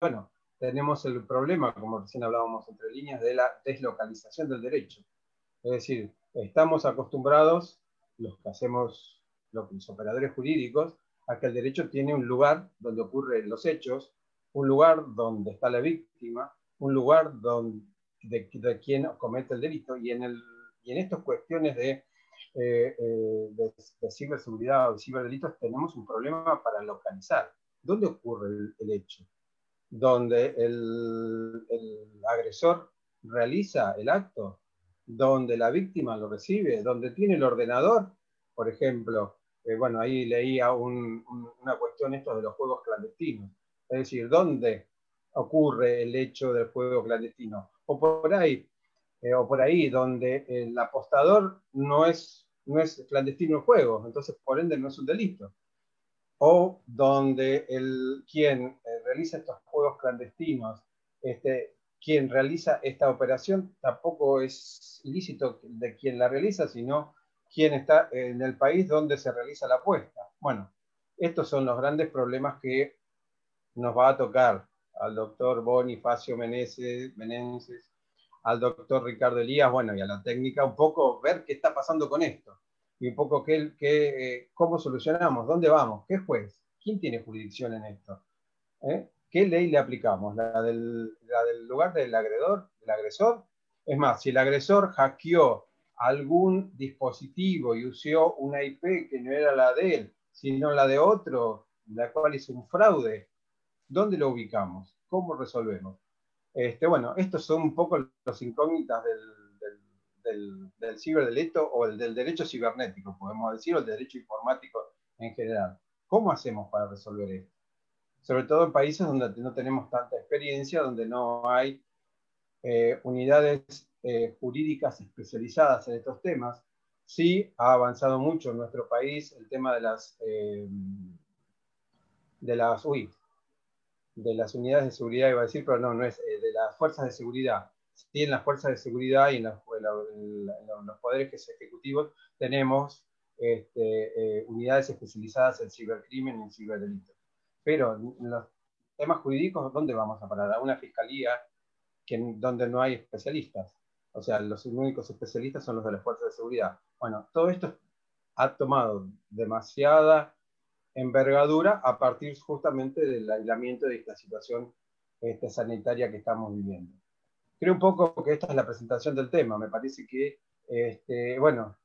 bueno, tenemos el problema, como recién hablábamos entre líneas, de la deslocalización del derecho. Es decir, estamos acostumbrados, los que hacemos, los operadores jurídicos, a que el derecho tiene un lugar donde ocurren los hechos, un lugar donde está la víctima, un lugar donde, de, quien comete el delito. Y en, el, y en estas cuestiones de, eh, eh, de, ciberseguridad o de ciberdelitos tenemos un problema para localizar. ¿Dónde ocurre el, hecho? ¿Donde el, agresor realiza el acto? ¿Donde la víctima lo recibe? ¿Donde tiene el ordenador? Por ejemplo, eh, bueno, ahí leía una cuestión esto de los juegos clandestinos. Es decir, ¿dónde ocurre el hecho del juego clandestino? O por ahí, eh, o por ahí donde el apostador no es, no es clandestino el juego, entonces por ende no es un delito. O donde el, quien eh, realiza estos juegos clandestinos, este, quien realiza esta operación, tampoco es ilícito de quien la realiza, sino quien está en el país donde se realiza la apuesta. Bueno, estos son los grandes problemas que nos va a tocar al doctor Bonifacio Meneses, al doctor Ricardo Elías, bueno, y a la técnica, un poco ver qué está pasando con esto y un poco qué, qué, eh, cómo solucionamos, dónde vamos, qué juez, quién tiene jurisdicción en esto, ¿Eh? qué ley le aplicamos, ¿La del, del lugar del agredor, del agresor. Es más, si el agresor hackeó algún dispositivo y usó una IP que no era la de él, sino la de otro, la cual hizo un fraude, ¿dónde lo ubicamos? ¿Cómo resolvemos? Este, bueno, estos son un poco los incógnitas del, del, ciberdelito o el del derecho cibernético, podemos decir, o el derecho informático en general. ¿Cómo hacemos para resolver esto? Sobre todo en países donde no tenemos tanta experiencia, donde no hay eh, unidades eh, jurídicas especializadas en estos temas. Sí ha avanzado mucho en nuestro país el tema de las, eh, de las, de las unidades de seguridad, iba a decir, pero no, no es, de las fuerzas de seguridad. Sí, en las fuerzas de seguridad y en, los poderes ejecutivos tenemos este, unidades especializadas en cibercrimen y en ciberdelito. Pero en los temas jurídicos, ¿dónde vamos a parar? A una fiscalía que, donde no hay especialistas. O sea, los únicos especialistas son los de las fuerzas de seguridad. Bueno, todo esto ha tomado demasiada envergadura a partir justamente del aislamiento de esta situación este, sanitaria que estamos viviendo. Creo un poco que esta es la presentación del tema. Me parece que, este, bueno,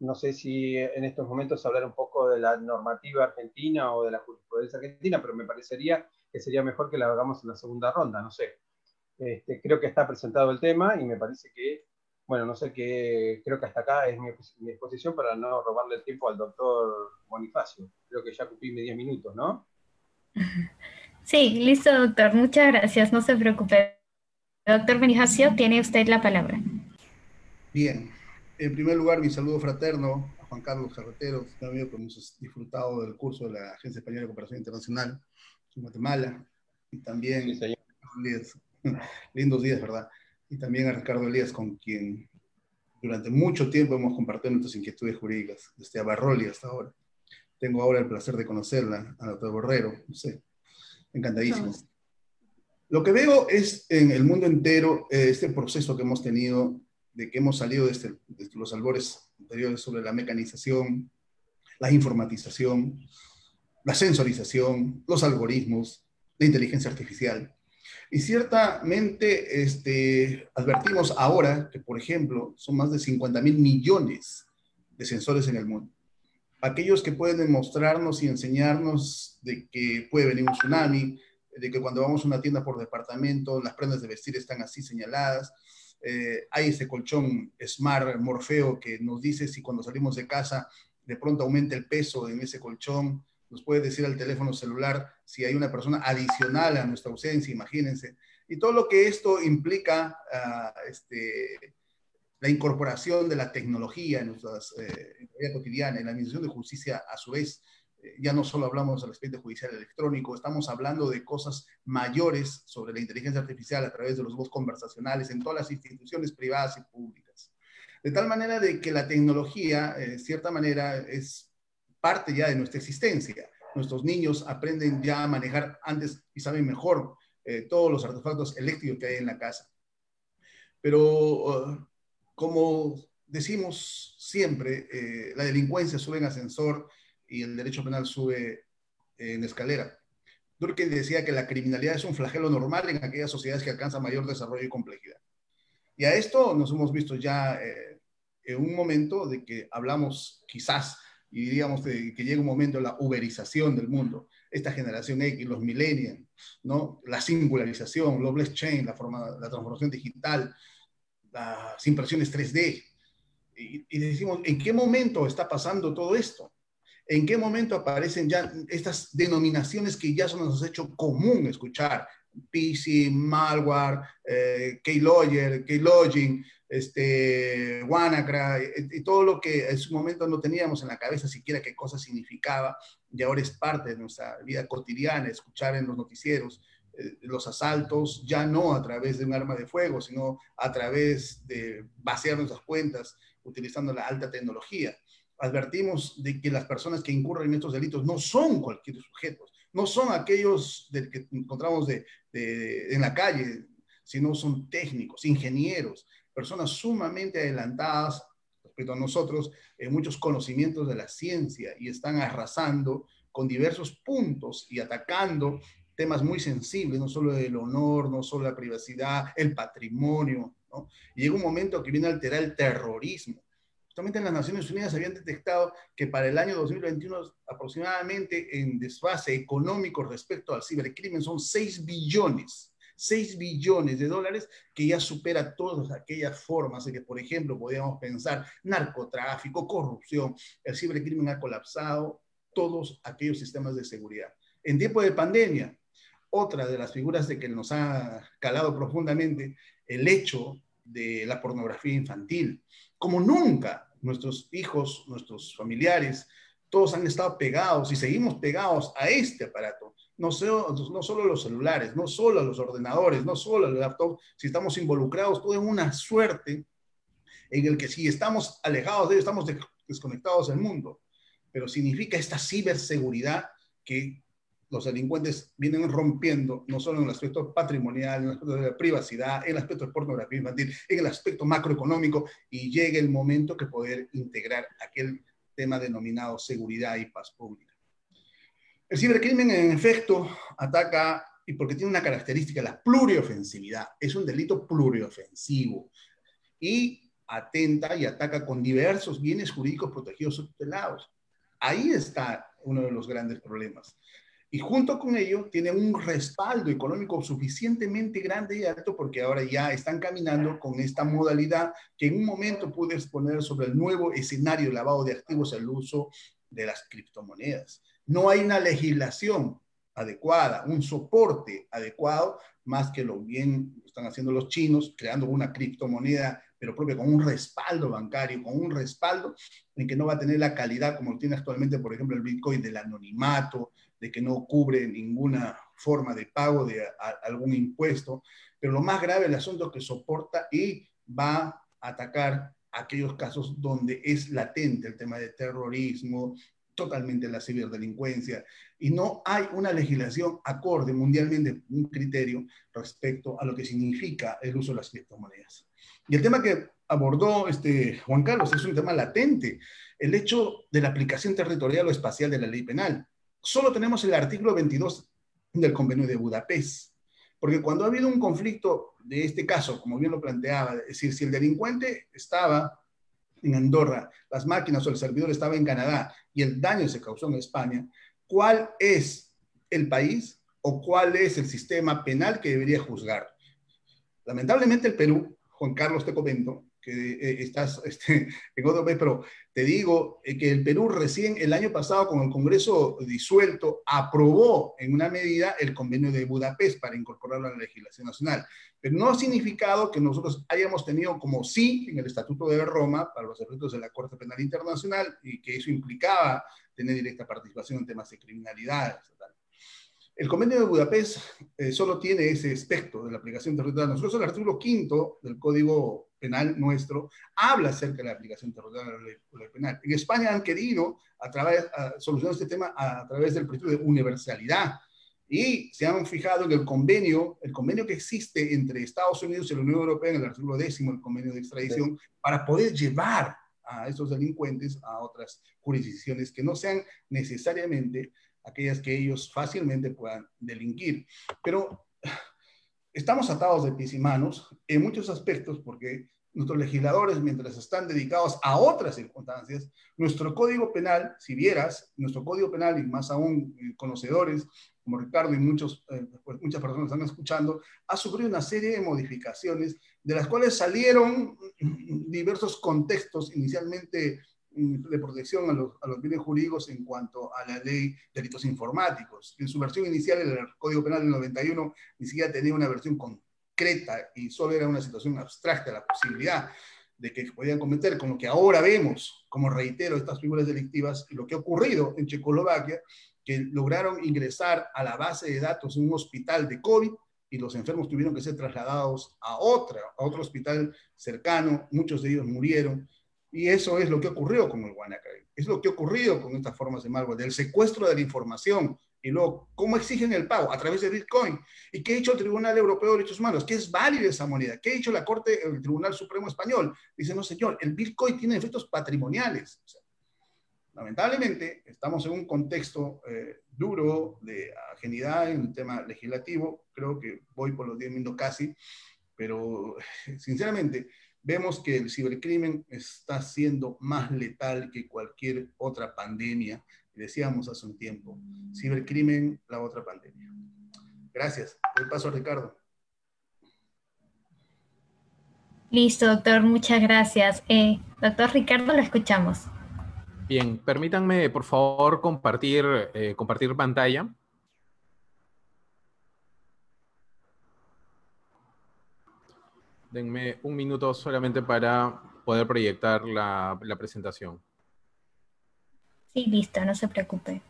no sé si en estos momentos hablar un poco de la normativa argentina o de la jurisprudencia argentina, pero me parecería que sería mejor que la hagamos en la segunda ronda, no sé. Este, creo que está presentado el tema y me parece que, bueno, no sé qué, creo que hasta acá es mi, exposición para no robarle el tiempo al doctor Bonifacio. Creo que ya cumplí 10 minutos, ¿no? Sí, listo, doctor. Muchas gracias. No se preocupe. Doctor Bonifacio, tiene usted la palabra. Bien. En primer lugar, mi saludo fraterno a Juan Carlos Carretero, un amigo que hemos disfrutado del curso de la Agencia Española de Cooperación Internacional en Guatemala, y también lindos días, ¿verdad? Y también a Ricardo Elías, con quien durante mucho tiempo hemos compartido nuestras inquietudes jurídicas, desde Abarroli hasta ahora. Tengo ahora el placer de conocerla, a doctor Borrero, no sé, encantadísimo. Lo que veo es en el mundo entero eh, este proceso que hemos tenido, de que hemos salido desde, desde los albores anteriores sobre la mecanización, la informatización, la sensorización, los algoritmos, la inteligencia artificial. Y ciertamente este, advertimos ahora que, por ejemplo, son más de 50 mil millones de sensores en el mundo. Aquellos que pueden demostrarnos y enseñarnos de que puede venir un tsunami, de que cuando vamos a una tienda por departamento, las prendas de vestir están así señaladas. Eh, hay ese colchón Smart Morfeo que nos dice si cuando salimos de casa de pronto aumenta el peso en ese colchón nos puede decir al teléfono celular si hay una persona adicional a nuestra ausencia, imagínense. Y todo lo que esto implica, uh, la incorporación de la tecnología en nuestra eh, vida cotidiana, en la administración de justicia, a su vez, ya no solo hablamos del expediente judicial electrónico, estamos hablando de cosas mayores sobre la inteligencia artificial a través de los voz conversacionales en todas las instituciones privadas y públicas. De tal manera de que la tecnología, de cierta manera, es parte ya de nuestra existencia. Nuestros niños aprenden ya a manejar antes y saben mejor eh, todos los artefactos eléctricos que hay en la casa. Pero uh, como decimos siempre, eh, la delincuencia sube en ascensor y el derecho penal sube en escalera. Durkheim decía que la criminalidad es un flagelo normal en aquellas sociedades que alcanzan mayor desarrollo y complejidad. Y a esto nos hemos visto ya eh, en un momento de que hablamos quizás y diríamos de que llega un momento la uberización del mundo, esta generación X, los millennials, ¿no? la singularización, los blockchain, la, forma, la transformación digital, las impresiones 3D. Y, y decimos, ¿en qué momento está pasando todo esto? ¿En qué momento aparecen ya estas denominaciones que ya se nos ha hecho común escuchar? PC, malware, eh, keylogger, keylogin, este, WannaCry, y, todo lo que en su momento no teníamos en la cabeza siquiera qué cosa significaba, y ahora es parte de nuestra vida cotidiana, escuchar en los noticieros eh, los asaltos, ya no a través de un arma de fuego, sino a través de vaciar nuestras cuentas utilizando la alta tecnología advertimos de que las personas que incurren en estos delitos no son cualquier sujeto, no son aquellos que encontramos de, en la calle, sino son técnicos, ingenieros, personas sumamente adelantadas respecto a nosotros en muchos conocimientos de la ciencia y están arrasando con diversos puntos y atacando temas muy sensibles, no solo el honor, no solo la privacidad, el patrimonio. ¿no? Y llega un momento que viene a alterar el terrorismo Justamente en las Naciones Unidas habían detectado que para el año 2021 aproximadamente en desfase económico respecto al cibercrimen son 6 billones, 6 billones de dólares que ya supera todas aquellas formas de que, por ejemplo, podríamos pensar narcotráfico, corrupción, el cibercrimen ha colapsado todos aquellos sistemas de seguridad. En tiempo de pandemia, otra de las figuras de que nos ha calado profundamente el hecho de la pornografía infantil. Como nunca nuestros hijos, nuestros familiares, todos han estado pegados y seguimos pegados a este aparato. No, no solo los celulares, no solo los ordenadores, no solo los laptops, si estamos involucrados, todo en una suerte en el que si estamos alejados de ellos, estamos desconectados del mundo. Pero significa esta ciberseguridad que los delincuentes vienen rompiendo no solo en el aspecto patrimonial, en el aspecto de la privacidad, en el aspecto de pornografía infantil, en el aspecto macroeconómico, y llega el momento que poder integrar aquel tema denominado seguridad y paz pública. El cibercrimen, en efecto, ataca, y porque tiene una característica, la pluriofensividad, es un delito pluriofensivo, y atenta y ataca con diversos bienes jurídicos protegidos o tutelados. Ahí está uno de los grandes problemas y junto con ello tiene un respaldo económico suficientemente grande y alto porque ahora ya están caminando con esta modalidad que en un momento pude exponer sobre el nuevo escenario de lavado de activos el uso de las criptomonedas. No hay una legislación adecuada, un soporte adecuado, más que lo bien están haciendo los chinos, creando una criptomoneda, pero propia con un respaldo bancario, con un respaldo en que no va a tener la calidad como tiene actualmente, por ejemplo, el Bitcoin del anonimato, de que no cubre ninguna forma de pago de algún impuesto, pero lo más grave el asunto que soporta y va a atacar aquellos casos donde es latente el tema de terrorismo, totalmente la ciberdelincuencia, y no hay una legislación acorde mundialmente, un criterio respecto a lo que significa el uso de las criptomonedas. Y el tema que abordó este Juan Carlos es un tema latente, el hecho de la aplicación territorial o espacial de la ley penal solo tenemos el artículo 22 del convenio de Budapest. Porque cuando ha habido un conflicto de este caso, como bien lo planteaba, es decir, si el delincuente estaba en Andorra, las máquinas o el servidor estaba en Canadá y el daño se causó en España, ¿cuál es el país o cuál es el sistema penal que debería juzgar? Lamentablemente el Perú, Juan Carlos te comento, que eh, estás este, en otro país, pero te digo eh, que el Perú recién el año pasado con el Congreso disuelto aprobó en una medida el convenio de Budapest para incorporarlo a la legislación nacional. Pero no ha significado que nosotros hayamos tenido como sí en el Estatuto de Roma para los efectos de la Corte Penal Internacional y que eso implicaba tener directa participación en temas de criminalidad, el convenio de Budapest eh, solo tiene ese aspecto de la aplicación territorial. Nosotros el artículo quinto del Código Penal nuestro habla acerca de la aplicación territorial de la ley, penal. En España han querido a través, solucionar este tema a, través del principio de universalidad. Y se han fijado en el convenio, el convenio que existe entre Estados Unidos y la Unión Europea en el artículo décimo del convenio de extradición para poder llevar a estos delincuentes a otras jurisdicciones que no sean necesariamente aquellas que ellos fácilmente puedan delinquir. Pero estamos atados de pies y manos en muchos aspectos porque nuestros legisladores, mientras están dedicados a otras circunstancias, nuestro código penal, si vieras, nuestro código penal, y más aún eh, conocedores como Ricardo y muchos, eh, pues muchas personas están escuchando, ha sufrido una serie de modificaciones de las cuales salieron diversos contextos inicialmente de protección a los, a los, bienes jurídicos en cuanto a la ley de delitos informáticos. En su versión inicial, el Código Penal del 91 ni siquiera tenía una versión concreta y solo era una situación abstracta la posibilidad de que podían cometer con lo que ahora vemos, como reitero, estas figuras delictivas lo que ha ocurrido en Checoslovaquia, que lograron ingresar a la base de datos en un hospital de COVID y los enfermos tuvieron que ser trasladados a, otra, a otro hospital cercano, muchos de ellos murieron. Y eso es lo que ocurrió con el WannaCry. Es lo que ha ocurrido con estas formas de malware, del secuestro de la información. Y luego, ¿cómo exigen el pago? A través de Bitcoin. ¿Y qué ha hecho el Tribunal Europeo de Derechos Humanos? ¿Qué es válida esa moneda? ¿Qué ha hecho la Corte, el Tribunal Supremo Español? Dice, no, señor, el Bitcoin tiene efectos patrimoniales. O sea, lamentablemente, estamos en un contexto eh, duro de ajenidad en el tema legislativo. Creo que voy por los 10 minutos casi, pero sinceramente vemos que el cibercrimen está siendo más letal que cualquier otra pandemia. Decíamos hace un tiempo, cibercrimen, la otra pandemia. Gracias. El paso a Ricardo. Listo, doctor, muchas gracias. Eh, doctor Ricardo, lo escuchamos. Bien, permítanme por favor compartir, eh, compartir pantalla. Denme un minuto solamente para poder proyectar la, la presentación. Sí, listo, no se preocupe.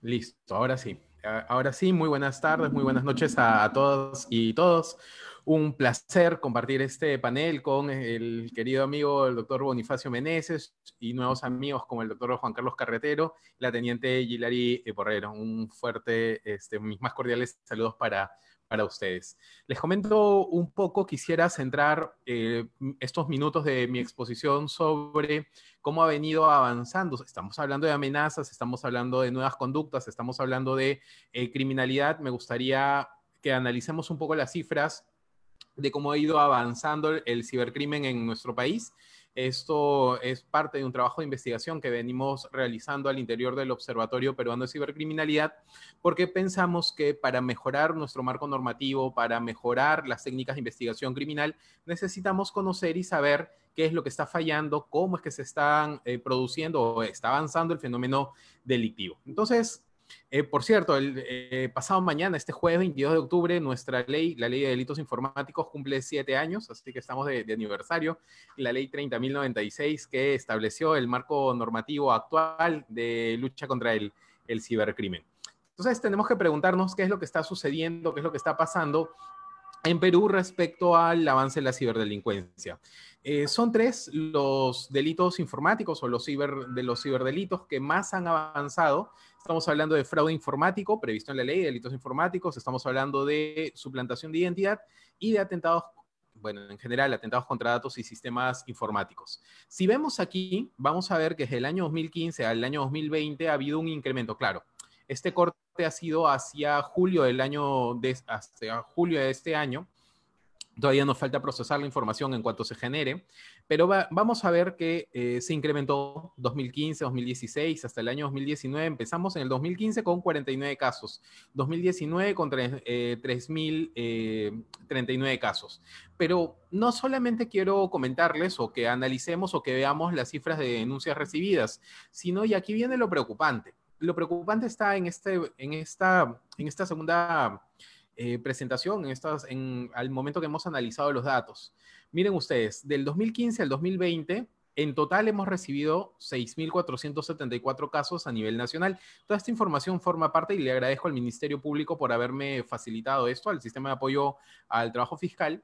Listo, ahora sí. Ahora sí, muy buenas tardes, muy buenas noches a, a todos y todos. Un placer compartir este panel con el querido amigo el doctor Bonifacio Meneses y nuevos amigos como el doctor Juan Carlos Carretero la teniente Gilari Porrero. Un fuerte, este, mis más cordiales saludos para, para ustedes. Les comento un poco, quisiera centrar eh, estos minutos de mi exposición sobre cómo ha venido avanzando. Estamos hablando de amenazas, estamos hablando de nuevas conductas, estamos hablando de eh, criminalidad. Me gustaría que analicemos un poco las cifras de cómo ha ido avanzando el cibercrimen en nuestro país. Esto es parte de un trabajo de investigación que venimos realizando al interior del Observatorio Peruano de Cibercriminalidad, porque pensamos que para mejorar nuestro marco normativo, para mejorar las técnicas de investigación criminal, necesitamos conocer y saber qué es lo que está fallando, cómo es que se están eh, produciendo o está avanzando el fenómeno delictivo. Entonces, eh, por cierto, el eh, pasado mañana, este jueves 22 de octubre, nuestra ley, la ley de delitos informáticos, cumple siete años, así que estamos de, aniversario. La ley 30.096 que estableció el marco normativo actual de lucha contra el, el cibercrimen. Entonces tenemos que preguntarnos qué es lo que está sucediendo, qué es lo que está pasando en Perú respecto al avance de la ciberdelincuencia. Eh, son tres los delitos informáticos o los ciber, de los ciberdelitos que más han avanzado. Estamos hablando de fraude informático previsto en la ley de delitos informáticos, estamos hablando de suplantación de identidad y de atentados, bueno, en general, atentados contra datos y sistemas informáticos. Si vemos aquí, vamos a ver que desde el año 2015 al año 2020 ha habido un incremento, claro. Este corte ha sido hacia julio del año, de, hacia julio de este año. Todavía nos falta procesar la información en cuanto se genere, pero vamos a ver que eh, se incrementó 2015, 2016, hasta el año 2019. Empezamos en el 2015 con 49 casos, 2019 con 3.039 eh, eh, casos. Pero no solamente quiero comentarles o que analicemos o que veamos las cifras de denuncias recibidas, sino, y aquí viene lo preocupante, lo preocupante está en, este, en, esta, en esta segunda eh, presentación, en estas, en, al momento que hemos analizado los datos. Miren ustedes, del 2015 al 2020, en total hemos recibido 6.474 casos a nivel nacional. Toda esta información forma parte y le agradezco al Ministerio Público por haberme facilitado esto, al sistema de apoyo al trabajo fiscal.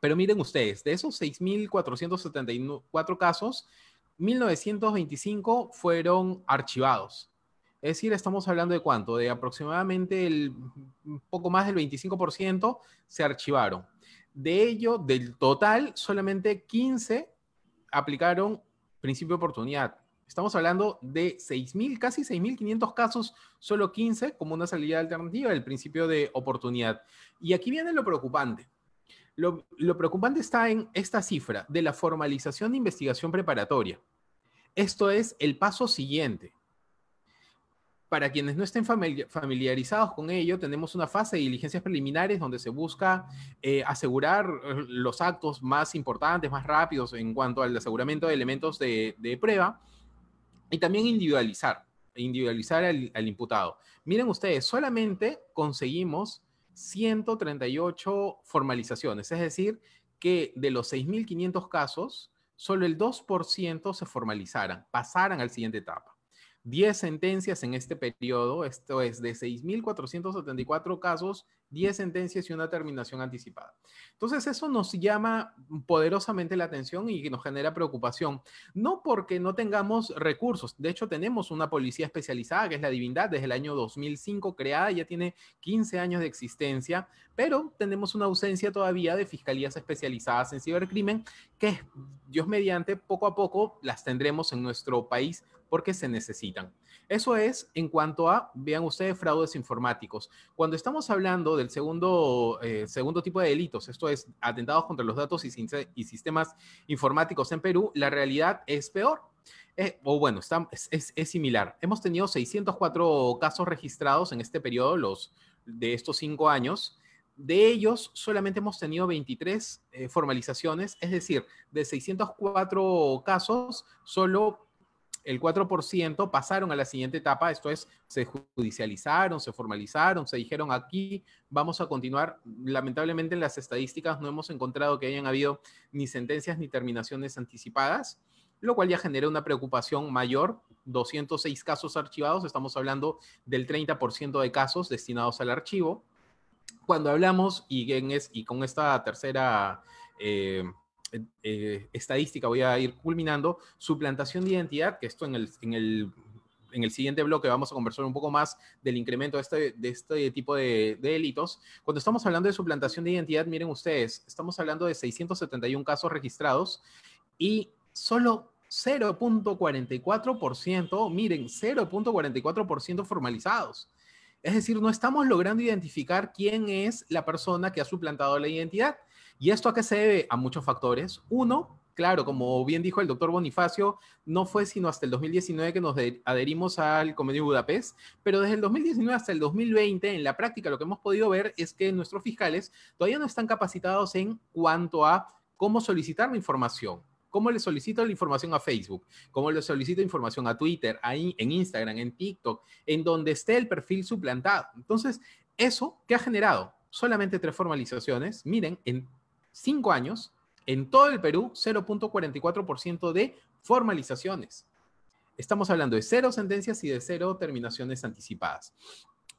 Pero miren ustedes, de esos 6.474 casos, 1925 fueron archivados. Es decir, estamos hablando de cuánto? De aproximadamente el poco más del 25% se archivaron. De ello, del total, solamente 15 aplicaron principio de oportunidad. Estamos hablando de 6.000, casi 6.500 casos, solo 15 como una salida alternativa del principio de oportunidad. Y aquí viene lo preocupante. Lo, lo, preocupante está en esta cifra de la formalización de investigación preparatoria. Esto es el paso siguiente. Para quienes no estén familiarizados con ello, tenemos una fase de diligencias preliminares donde se busca eh, asegurar eh, los actos más importantes, más rápidos en cuanto al aseguramiento de elementos de, prueba y también individualizar, individualizar al, al imputado. Miren ustedes, solamente conseguimos 138 formalizaciones, es decir, que de los 6.500 casos, solo el 2% se formalizaran, pasaran al siguiente etapa. 10 sentencias en este periodo, esto es de 6.474 casos, 10 sentencias y una terminación anticipada. Entonces eso nos llama poderosamente la atención y nos genera preocupación, no porque no tengamos recursos, de hecho tenemos una policía especializada que es la Divindad desde el año 2005 creada, ya tiene 15 años de existencia, pero tenemos una ausencia todavía de fiscalías especializadas en cibercrimen que Dios mediante poco a poco las tendremos en nuestro país porque se necesitan. Eso es en cuanto a, vean ustedes, fraudes informáticos. Cuando estamos hablando del segundo, eh, segundo tipo de delitos, esto es atentados contra los datos y, y sistemas informáticos en Perú, la realidad es peor. Eh, o bueno, está, es, es, similar. Hemos tenido 604 casos registrados en este periodo, los de estos cinco años. De ellos, solamente hemos tenido 23 eh, formalizaciones, es decir, de 604 casos, solo el 4% pasaron a la siguiente etapa, esto es, se judicializaron, se formalizaron, se dijeron aquí vamos a continuar. Lamentablemente en las estadísticas no hemos encontrado que hayan habido ni sentencias ni terminaciones anticipadas, lo cual ya genera una preocupación mayor. 206 casos archivados, estamos hablando del 30% de casos destinados al archivo. Cuando hablamos, y, es, y con esta tercera... Eh, eh, estadística voy a ir culminando, suplantación de identidad, que esto en el, en el, en el siguiente bloque vamos a conversar un poco más del incremento de este, de este tipo de, de, delitos. Cuando estamos hablando de suplantación de identidad, miren ustedes, estamos hablando de 671 casos registrados y solo 0.44%, miren, 0.44% formalizados. Es decir, no estamos logrando identificar quién es la persona que ha suplantado la identidad. ¿Y esto a qué se debe? A muchos factores. Uno, claro, como bien dijo el doctor Bonifacio, no fue sino hasta el 2019 que nos adherimos al Convenio Budapest, pero desde el 2019 hasta el 2020, en la práctica lo que hemos podido ver es que nuestros fiscales todavía no están capacitados en cuanto a cómo solicitar la información. ¿Cómo le solicito la información a Facebook? ¿Cómo le solicito información a Twitter, ahí en Instagram, en TikTok, en donde esté el perfil suplantado? Entonces, eso que ha generado solamente tres formalizaciones, miren, en cinco años, en todo el Perú, 0.44% de formalizaciones. Estamos hablando de cero sentencias y de cero terminaciones anticipadas.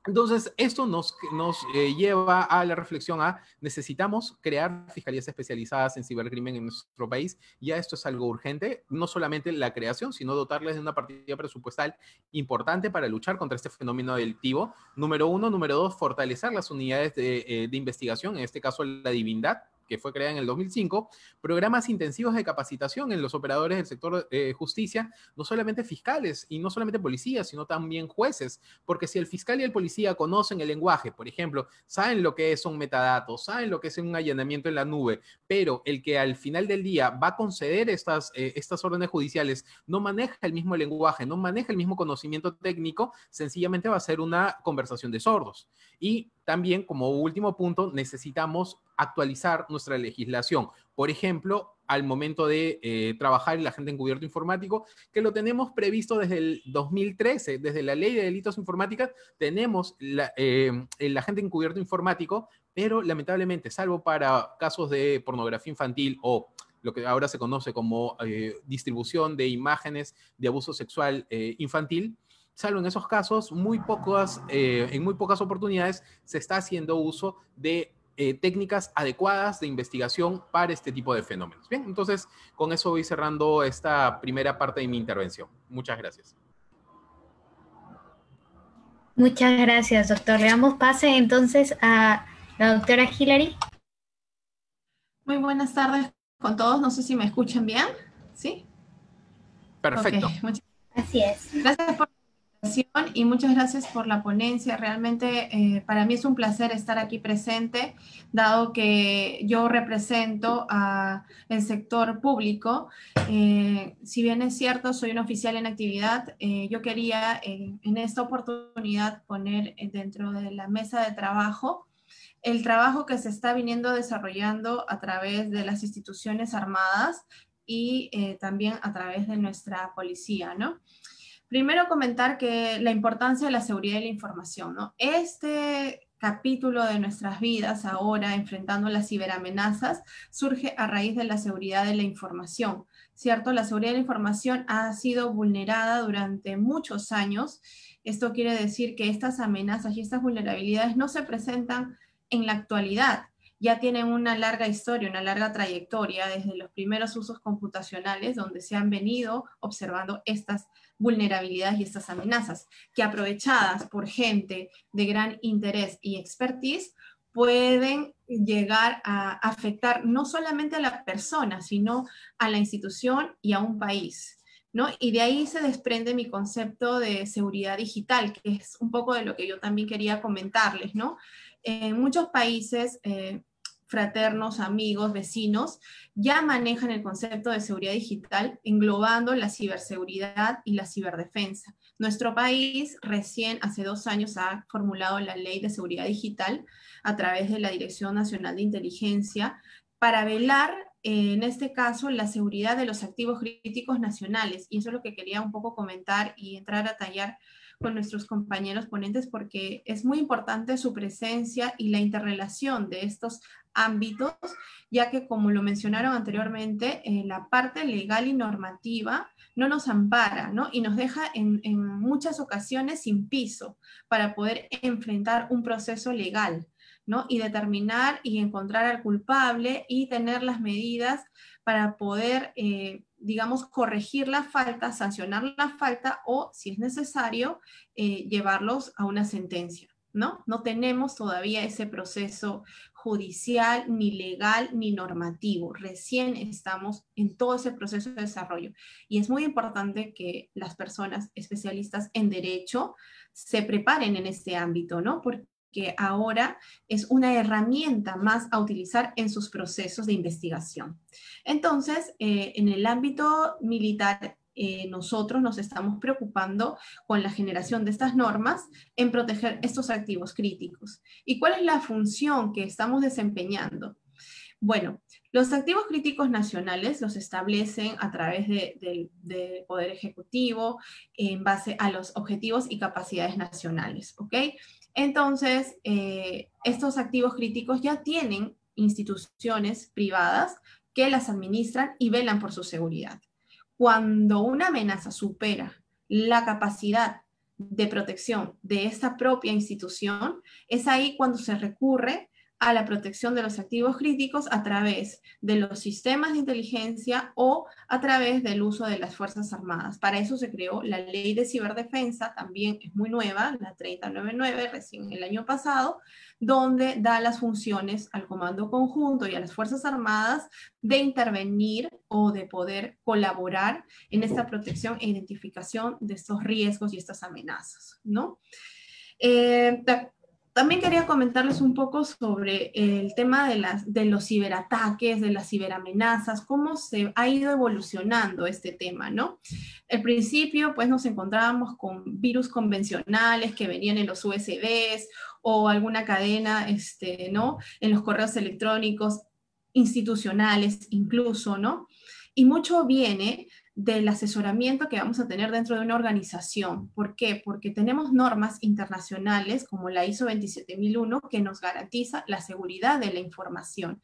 Entonces, esto nos, nos eh, lleva a la reflexión a necesitamos crear fiscalías especializadas en cibercrimen en nuestro país. Ya esto es algo urgente, no solamente la creación, sino dotarles de una partida presupuestal importante para luchar contra este fenómeno delictivo. Número uno. Número dos, fortalecer las unidades de, eh, de investigación, en este caso la divindad, que fue creada en el 2005, programas intensivos de capacitación en los operadores del sector de justicia, no solamente fiscales y no solamente policías, sino también jueces, porque si el fiscal y el policía conocen el lenguaje, por ejemplo, saben lo que es un metadato, saben lo que es un allanamiento en la nube, pero el que al final del día va a conceder estas, eh, estas órdenes judiciales no maneja el mismo lenguaje, no maneja el mismo conocimiento técnico, sencillamente va a ser una conversación de sordos. Y también, como último punto, necesitamos actualizar nuestra legislación. Por ejemplo, al momento de eh, trabajar en la agente encubierto informático, que lo tenemos previsto desde el 2013, desde la ley de delitos informáticos, tenemos la, eh, el agente encubierto informático, pero lamentablemente, salvo para casos de pornografía infantil o lo que ahora se conoce como eh, distribución de imágenes de abuso sexual infantil, salvo en esos casos, muy pocas, en muy pocas oportunidades se está haciendo uso de eh, técnicas adecuadas de investigación para este tipo de fenómenos. Bien, entonces con eso voy cerrando esta primera parte de mi intervención. Muchas gracias. Muchas gracias, doctor. Le damos pase entonces a la doctora Hilary. Muy buenas tardes con todos. No sé si me escuchan bien. ¿Sí? Perfecto. Así es. Gracias por y muchas gracias por la ponencia. Realmente eh, para mí es un placer estar aquí presente, dado que yo represento al sector público. Eh, si bien es cierto, soy un oficial en actividad, eh, yo quería en esta oportunidad poner dentro de la mesa de trabajo el trabajo que se está viniendo desarrollando a través de las instituciones armadas y eh, también a través de nuestra policía, ¿no? Primero comentar que la importancia de la seguridad de la información, ¿no? Este capítulo de nuestras vidas ahora enfrentando las ciberamenazas surge a raíz de la seguridad de la información, ¿cierto? La seguridad de la información ha sido vulnerada durante muchos años. Esto quiere decir que estas amenazas y estas vulnerabilidades no se presentan en la actualidad, ya tienen una larga historia, una larga trayectoria desde los primeros usos computacionales donde se han venido observando estas vulnerabilidades y estas amenazas, que aprovechadas por gente de gran interés y expertise, pueden llegar a afectar no solamente a la persona, sino a la institución y a un país. ¿No? Y de ahí se desprende mi concepto de seguridad digital, que es un poco de lo que yo también quería comentarles, ¿no? En muchos países, eh, fraternos, amigos, vecinos, ya manejan el concepto de seguridad digital englobando la ciberseguridad y la ciberdefensa. Nuestro país recién hace dos años ha formulado la ley de seguridad digital a través de la Dirección Nacional de Inteligencia para velar, eh, en este caso, la seguridad de los activos críticos nacionales. Y eso es lo que quería un poco comentar y entrar a tallar con nuestros compañeros ponentes porque es muy importante su presencia y la interrelación de estos ámbitos, ya que como lo mencionaron anteriormente, eh, la parte legal y normativa no nos ampara, ¿no? Y nos deja en, en muchas ocasiones sin piso para poder enfrentar un proceso legal, ¿no? Y determinar y encontrar al culpable y tener las medidas para poder, eh, digamos, corregir la falta, sancionar la falta o, si es necesario, eh, llevarlos a una sentencia. ¿No? No tenemos todavía ese proceso judicial, ni legal, ni normativo. Recién estamos en todo ese proceso de desarrollo. Y es muy importante que las personas especialistas en derecho se preparen en este ámbito, ¿no? Porque que ahora es una herramienta más a utilizar en sus procesos de investigación. Entonces, eh, en el ámbito militar, eh, nosotros nos estamos preocupando con la generación de estas normas en proteger estos activos críticos. ¿Y cuál es la función que estamos desempeñando? Bueno, los activos críticos nacionales los establecen a través del Poder Ejecutivo en base a los objetivos y capacidades nacionales, ¿ok? Entonces, eh, estos activos críticos ya tienen instituciones privadas que las administran y velan por su seguridad. Cuando una amenaza supera la capacidad de protección de esta propia institución, es ahí cuando se recurre a la protección de los activos críticos a través de los sistemas de inteligencia o a través del uso de las Fuerzas Armadas. Para eso se creó la ley de ciberdefensa, también es muy nueva, la 3099, recién el año pasado, donde da las funciones al Comando Conjunto y a las Fuerzas Armadas de intervenir o de poder colaborar en esta protección e identificación de estos riesgos y estas amenazas, ¿no? Eh, también quería comentarles un poco sobre el tema de, las, de los ciberataques, de las ciberamenazas, cómo se ha ido evolucionando este tema, ¿no? Al principio, pues nos encontrábamos con virus convencionales que venían en los USBs o alguna cadena, este, ¿no? En los correos electrónicos institucionales incluso, ¿no? Y mucho viene del asesoramiento que vamos a tener dentro de una organización. ¿Por qué? Porque tenemos normas internacionales como la ISO 27001 que nos garantiza la seguridad de la información.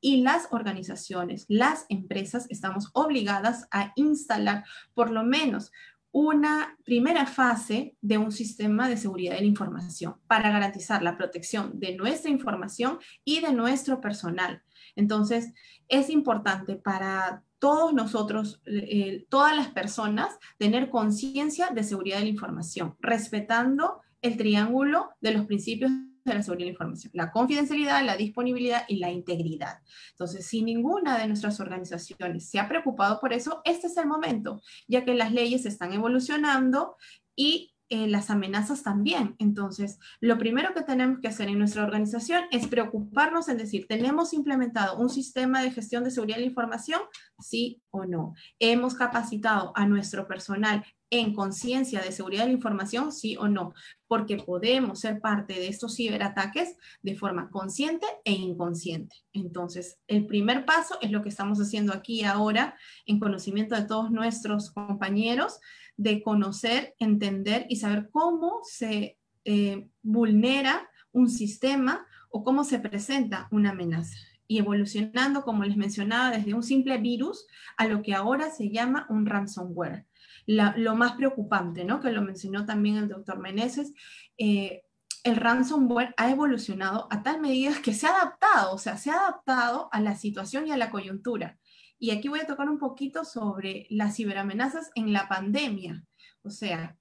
Y las organizaciones, las empresas, estamos obligadas a instalar por lo menos una primera fase de un sistema de seguridad de la información para garantizar la protección de nuestra información y de nuestro personal. Entonces, es importante para todos nosotros, eh, todas las personas, tener conciencia de seguridad de la información, respetando el triángulo de los principios de la seguridad de la información, la confidencialidad, la disponibilidad y la integridad. Entonces, si ninguna de nuestras organizaciones se ha preocupado por eso, este es el momento, ya que las leyes están evolucionando y eh, las amenazas también. Entonces, lo primero que tenemos que hacer en nuestra organización es preocuparnos en decir, ¿tenemos implementado un sistema de gestión de seguridad de la información? Sí o no. ¿Hemos capacitado a nuestro personal en conciencia de seguridad de la información? Sí o no. Porque podemos ser parte de estos ciberataques de forma consciente e inconsciente. Entonces, el primer paso es lo que estamos haciendo aquí ahora en conocimiento de todos nuestros compañeros de conocer, entender y saber cómo se eh, vulnera un sistema o cómo se presenta una amenaza. Y evolucionando, como les mencionaba, desde un simple virus a lo que ahora se llama un ransomware. lo más preocupante, ¿no? que lo mencionó también el doctor Meneses, eh, el ransomware ha evolucionado a tal medida que se ha adaptado, o sea, se ha adaptado a la situación y a la coyuntura. Y aquí voy a tocar un poquito sobre las ciberamenazas en la pandemia. O sea,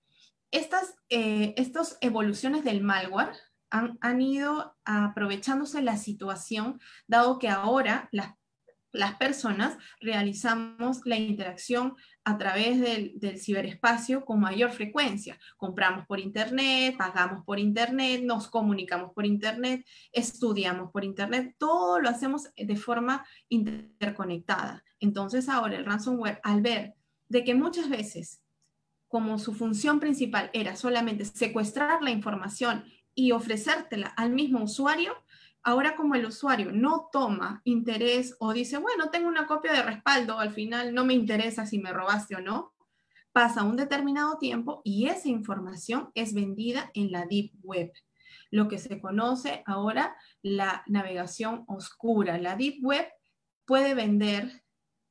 estas eh, evoluciones del malware han, han, ido aprovechándose la situación, dado que ahora las, las personas realizamos la interacción a través del, del, ciberespacio con mayor frecuencia. Compramos por Internet, pagamos por Internet, nos comunicamos por Internet, estudiamos por Internet, todo lo hacemos de forma interconectada. Entonces ahora el ransomware, al ver de que muchas veces, como su función principal era solamente secuestrar la información y ofrecértela al mismo usuario, ahora como el usuario no toma interés o dice, bueno, tengo una copia de respaldo, al final no me interesa si me robaste o no, pasa un determinado tiempo y esa información es vendida en la Deep Web, lo que se conoce ahora la navegación oscura. La Deep Web puede vender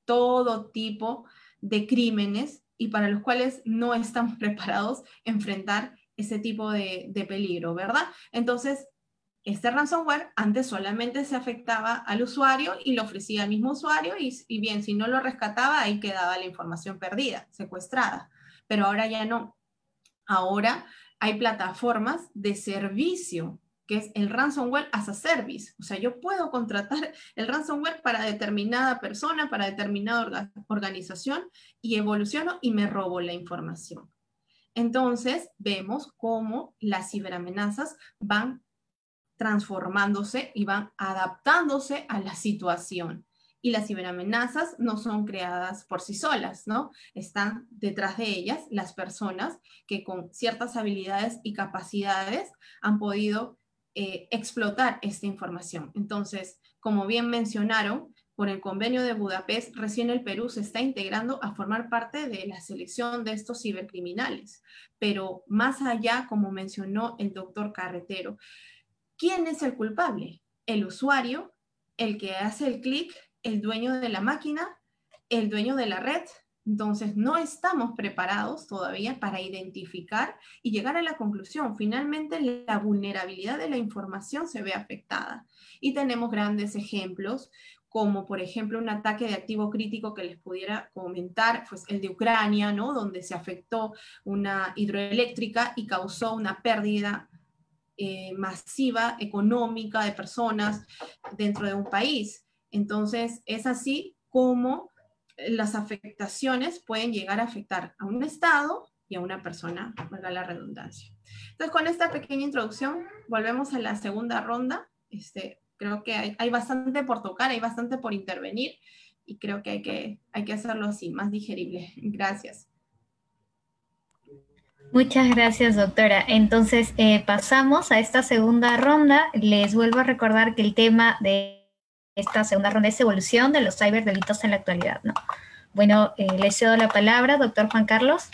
todo tipo de crímenes y para los cuales no estamos preparados enfrentar ese tipo de, peligro, ¿verdad? Entonces, este ransomware antes solamente se afectaba al usuario y lo ofrecía al mismo usuario y, y, bien, si no lo rescataba, ahí quedaba la información perdida, secuestrada. Pero ahora ya no. Ahora hay plataformas de servicio que es el ransomware as a service. O sea, yo puedo contratar el ransomware para determinada persona, para determinada organización y evoluciono y me robo la información. Entonces, vemos cómo las ciberamenazas van transformándose y van adaptándose a la situación. Y las ciberamenazas no son creadas por sí solas, ¿no? Están detrás de ellas las personas que con ciertas habilidades y capacidades han podido eh, explotar esta información. Entonces, como bien mencionaron, por el convenio de Budapest, recién el Perú se está integrando a formar parte de la selección de estos cibercriminales. Pero más allá, como mencionó el doctor Carretero, ¿quién es el culpable? El usuario, el que hace el clic, el dueño de la máquina, el dueño de la red, entonces, no estamos preparados todavía para identificar y llegar a la conclusión. Finalmente, la vulnerabilidad de la información se ve afectada. Y tenemos grandes ejemplos, como por ejemplo un ataque de activo crítico que les pudiera comentar, pues el de Ucrania, ¿no? Donde se afectó una hidroeléctrica y causó una pérdida eh, masiva económica de personas dentro de un país. Entonces, es así como las afectaciones pueden llegar a afectar a un Estado y a una persona, valga la redundancia. Entonces, con esta pequeña introducción, volvemos a la segunda ronda. Este, creo que hay, bastante por tocar, hay bastante por intervenir y creo que hay que, hay que hacerlo así, más digerible. Gracias. Muchas gracias, doctora. Entonces, eh, pasamos a esta segunda ronda. Les vuelvo a recordar que el tema de esta segunda ronda es evolución de los ciberdelitos en la actualidad, ¿no? Bueno, eh, le cedo la palabra, doctor Juan Carlos.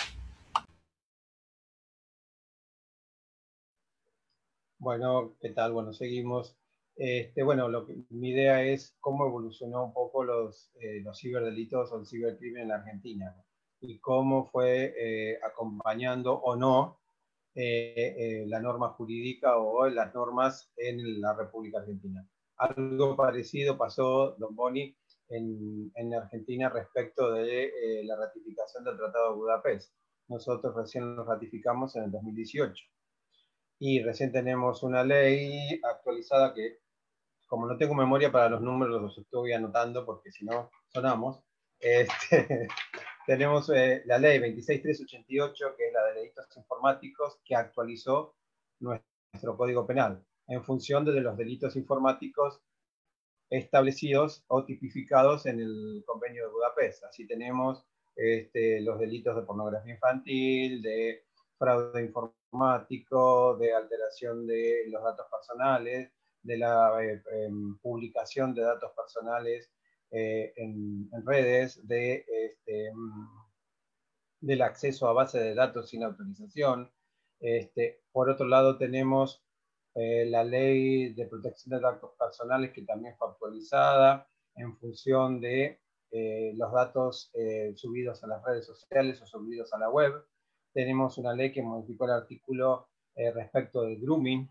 Bueno, ¿qué tal? Bueno, seguimos. Este, bueno, lo que, mi idea es cómo evolucionó un poco los, eh, ciberdelitos o el cibercrimen en la Argentina. y cómo fue eh, acompañando o no eh, la norma jurídica o las normas en la República Argentina. Algo parecido pasó, don Boni, en, en Argentina respecto de la ratificación del Tratado de Budapest. Nosotros recién lo ratificamos en el 2018 y recién tenemos una ley actualizada que, como no tengo memoria para los números, los estoy anotando porque si no sonamos. Este, tenemos eh, la ley 26388, que es la de delitos informáticos, que actualizó nuestro código penal en función de los delitos informáticos establecidos o tipificados en el convenio de Budapest. Así tenemos este, los delitos de pornografía infantil, de fraude informático, de alteración de los datos personales, de la eh, em, publicación de datos personales eh, en, redes, de, este, em, del acceso a base de datos sin autorización. Este, por otro lado, tenemos eh, la ley de protección de datos personales que también fue actualizada en función de los datos subidos a las redes sociales o subidos a la web. Tenemos una ley que modificó el artículo eh, respecto del grooming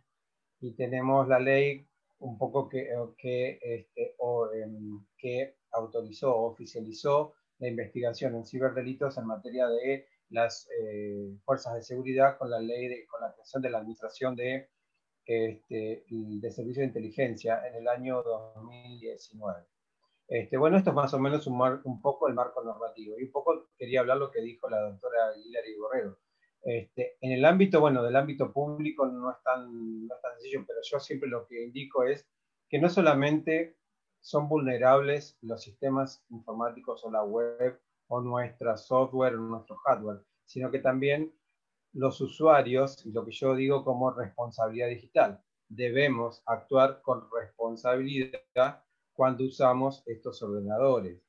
y tenemos la ley un poco que, eh, que, este, em, que autorizó o oficializó la investigación en ciberdelitos en materia de las eh, fuerzas de seguridad con la ley de, con la creación de la administración de, este, de servicio de inteligencia en el año 2019. Este, bueno, esto es más o menos un, un, poco el marco normativo. Y un poco quería hablar lo que dijo la doctora Hilary Borrero. Este, en el ámbito, bueno, del ámbito público no es, tan, no es tan sencillo, pero yo siempre lo que indico es que no solamente son vulnerables los sistemas informáticos o la web o nuestra software o nuestro hardware, sino que también los usuarios, y lo que yo digo como responsabilidad digital, debemos actuar con responsabilidad cuando usamos estos ordenadores.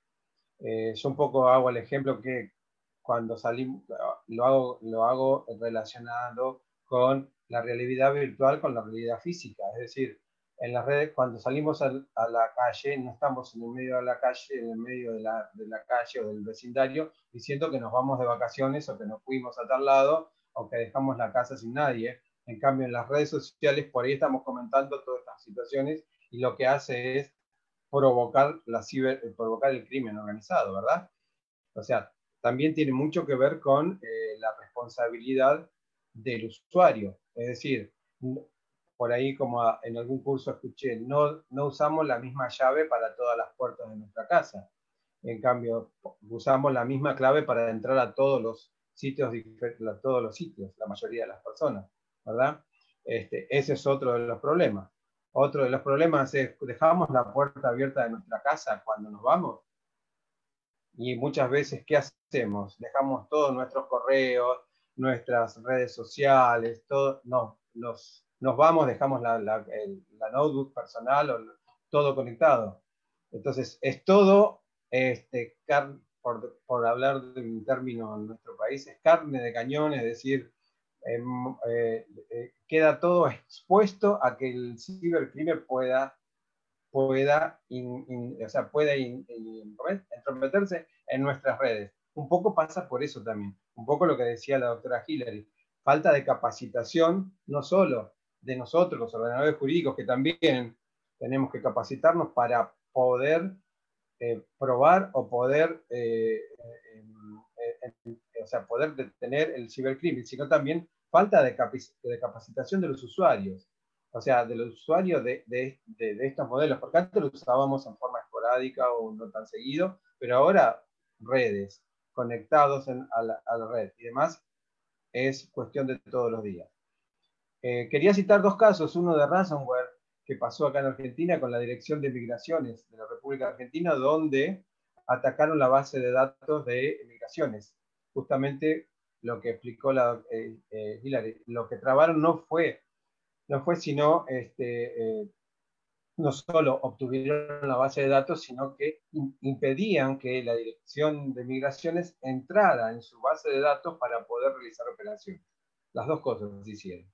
Eh, yo un poco hago el ejemplo que cuando salimos, lo hago, lo hago relacionado con la realidad virtual con la realidad física. Es decir, en las redes, cuando salimos a, la calle, no estamos en el medio de la calle, en el medio de la, de la, calle o del vecindario, diciendo que nos vamos de vacaciones o que nos fuimos a tal lado o que dejamos la casa sin nadie. En cambio, en las redes sociales, por ahí estamos comentando todas estas situaciones y lo que hace es provocar, la ciber, eh, provocar el crimen organizado, ¿verdad? O sea, también tiene mucho que ver con eh, la responsabilidad del usuario. Es decir, por ahí como en algún curso escuché, no, no usamos la misma llave para todas las puertas de nuestra casa. En cambio, usamos la misma clave para entrar a todos los sitios, todos los sitios, la mayoría de las personas, ¿verdad? Este, ese es otro de los problemas. Otro de los problemas es, dejamos la puerta abierta de nuestra casa cuando nos vamos. Y muchas veces, ¿qué hacemos? Dejamos todos nuestros correos, nuestras redes sociales, todo, no, nos, nos vamos, dejamos la, la, notebook personal o todo conectado. Entonces, es todo, este, por, por hablar de un término en nuestro país, es carne de cañón, es decir, Em, eh, eh, queda todo expuesto a que el cibercrimen pueda, pueda, o sea, pueda entrometerse en nuestras redes. Un poco pasa por eso también, un poco lo que decía la doctora Hillary, falta de capacitación, no solo de nosotros, los ordenadores jurídicos, que también tenemos que capacitarnos para poder eh, probar o poder, em, o sea, poder detener el cibercrimen, sino también falta de, capacitación de los usuarios, o sea, de los usuarios de, estos modelos, porque antes lo usábamos en forma esporádica o no tan seguido, pero ahora redes, conectados a, la, red y demás, es cuestión de todos los días. Eh, quería citar dos casos, uno de ransomware que pasó acá en Argentina con la Dirección de Migraciones de la República Argentina, donde atacaron la base de datos de migraciones, justamente lo que explicó la, eh, eh, Hillary, lo que trabaron no fue, no fue sino, este, eh, no solo obtuvieron la base de datos, sino que impedían que la Dirección de Migraciones entrara en su base de datos para poder realizar operaciones. Las dos cosas se hicieron.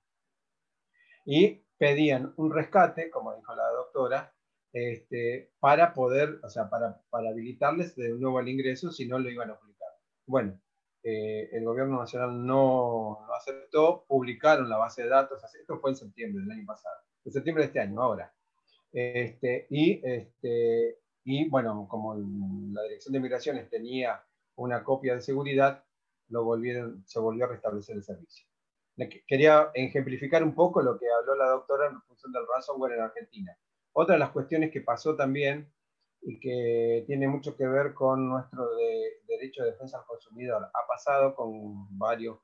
Y pedían un rescate, como dijo la doctora, este, para poder, o sea, para, habilitarles de nuevo el ingreso si no lo iban a aplicar. Bueno, eh, el gobierno nacional no, aceptó, publicaron la base de datos, esto fue en septiembre del año pasado, en septiembre de este año, ahora. Este, y, este, y bueno, como la Dirección de Migraciones tenía una copia de seguridad, lo volvieron, se volvió a restablecer el servicio. Quería ejemplificar un poco lo que habló la doctora en función del ransomware en Argentina. Otra de las cuestiones que pasó también y que tiene mucho que ver con nuestro derecho de defensa al consumidor. Ha pasado con varios,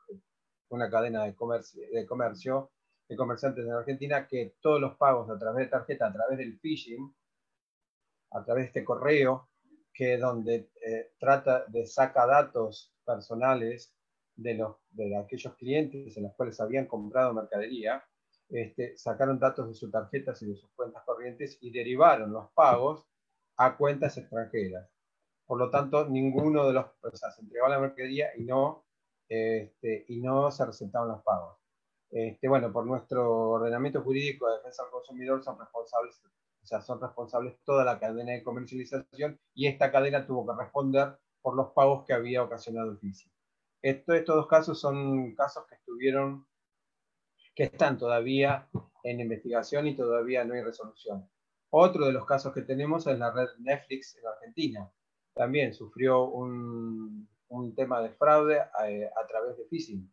una cadena de comercio, de comercio, de comerciantes en Argentina, que todos los pagos a través de tarjeta, a través del phishing, a través de este correo, que donde eh, trata de saca datos personales de, los, de aquellos clientes en los cuales habían comprado mercadería, este, sacaron datos de sus tarjetas y de sus cuentas corrientes y derivaron los pagos a cuentas extranjeras. Por lo tanto, ninguno de los, o sea, se entregaba la mercadería y no, este, y no se recetaban los pagos. Este, bueno, por nuestro ordenamiento jurídico de defensa del consumidor son responsables, o sea, son responsables toda la cadena de comercialización y esta cadena tuvo que responder por los pagos que había ocasionado el FISI. estos dos casos son casos que estuvieron, que están todavía en investigación y todavía no hay resolución. Otro de los casos que tenemos es la red Netflix en Argentina. También sufrió un, tema de fraude eh, a, través de phishing.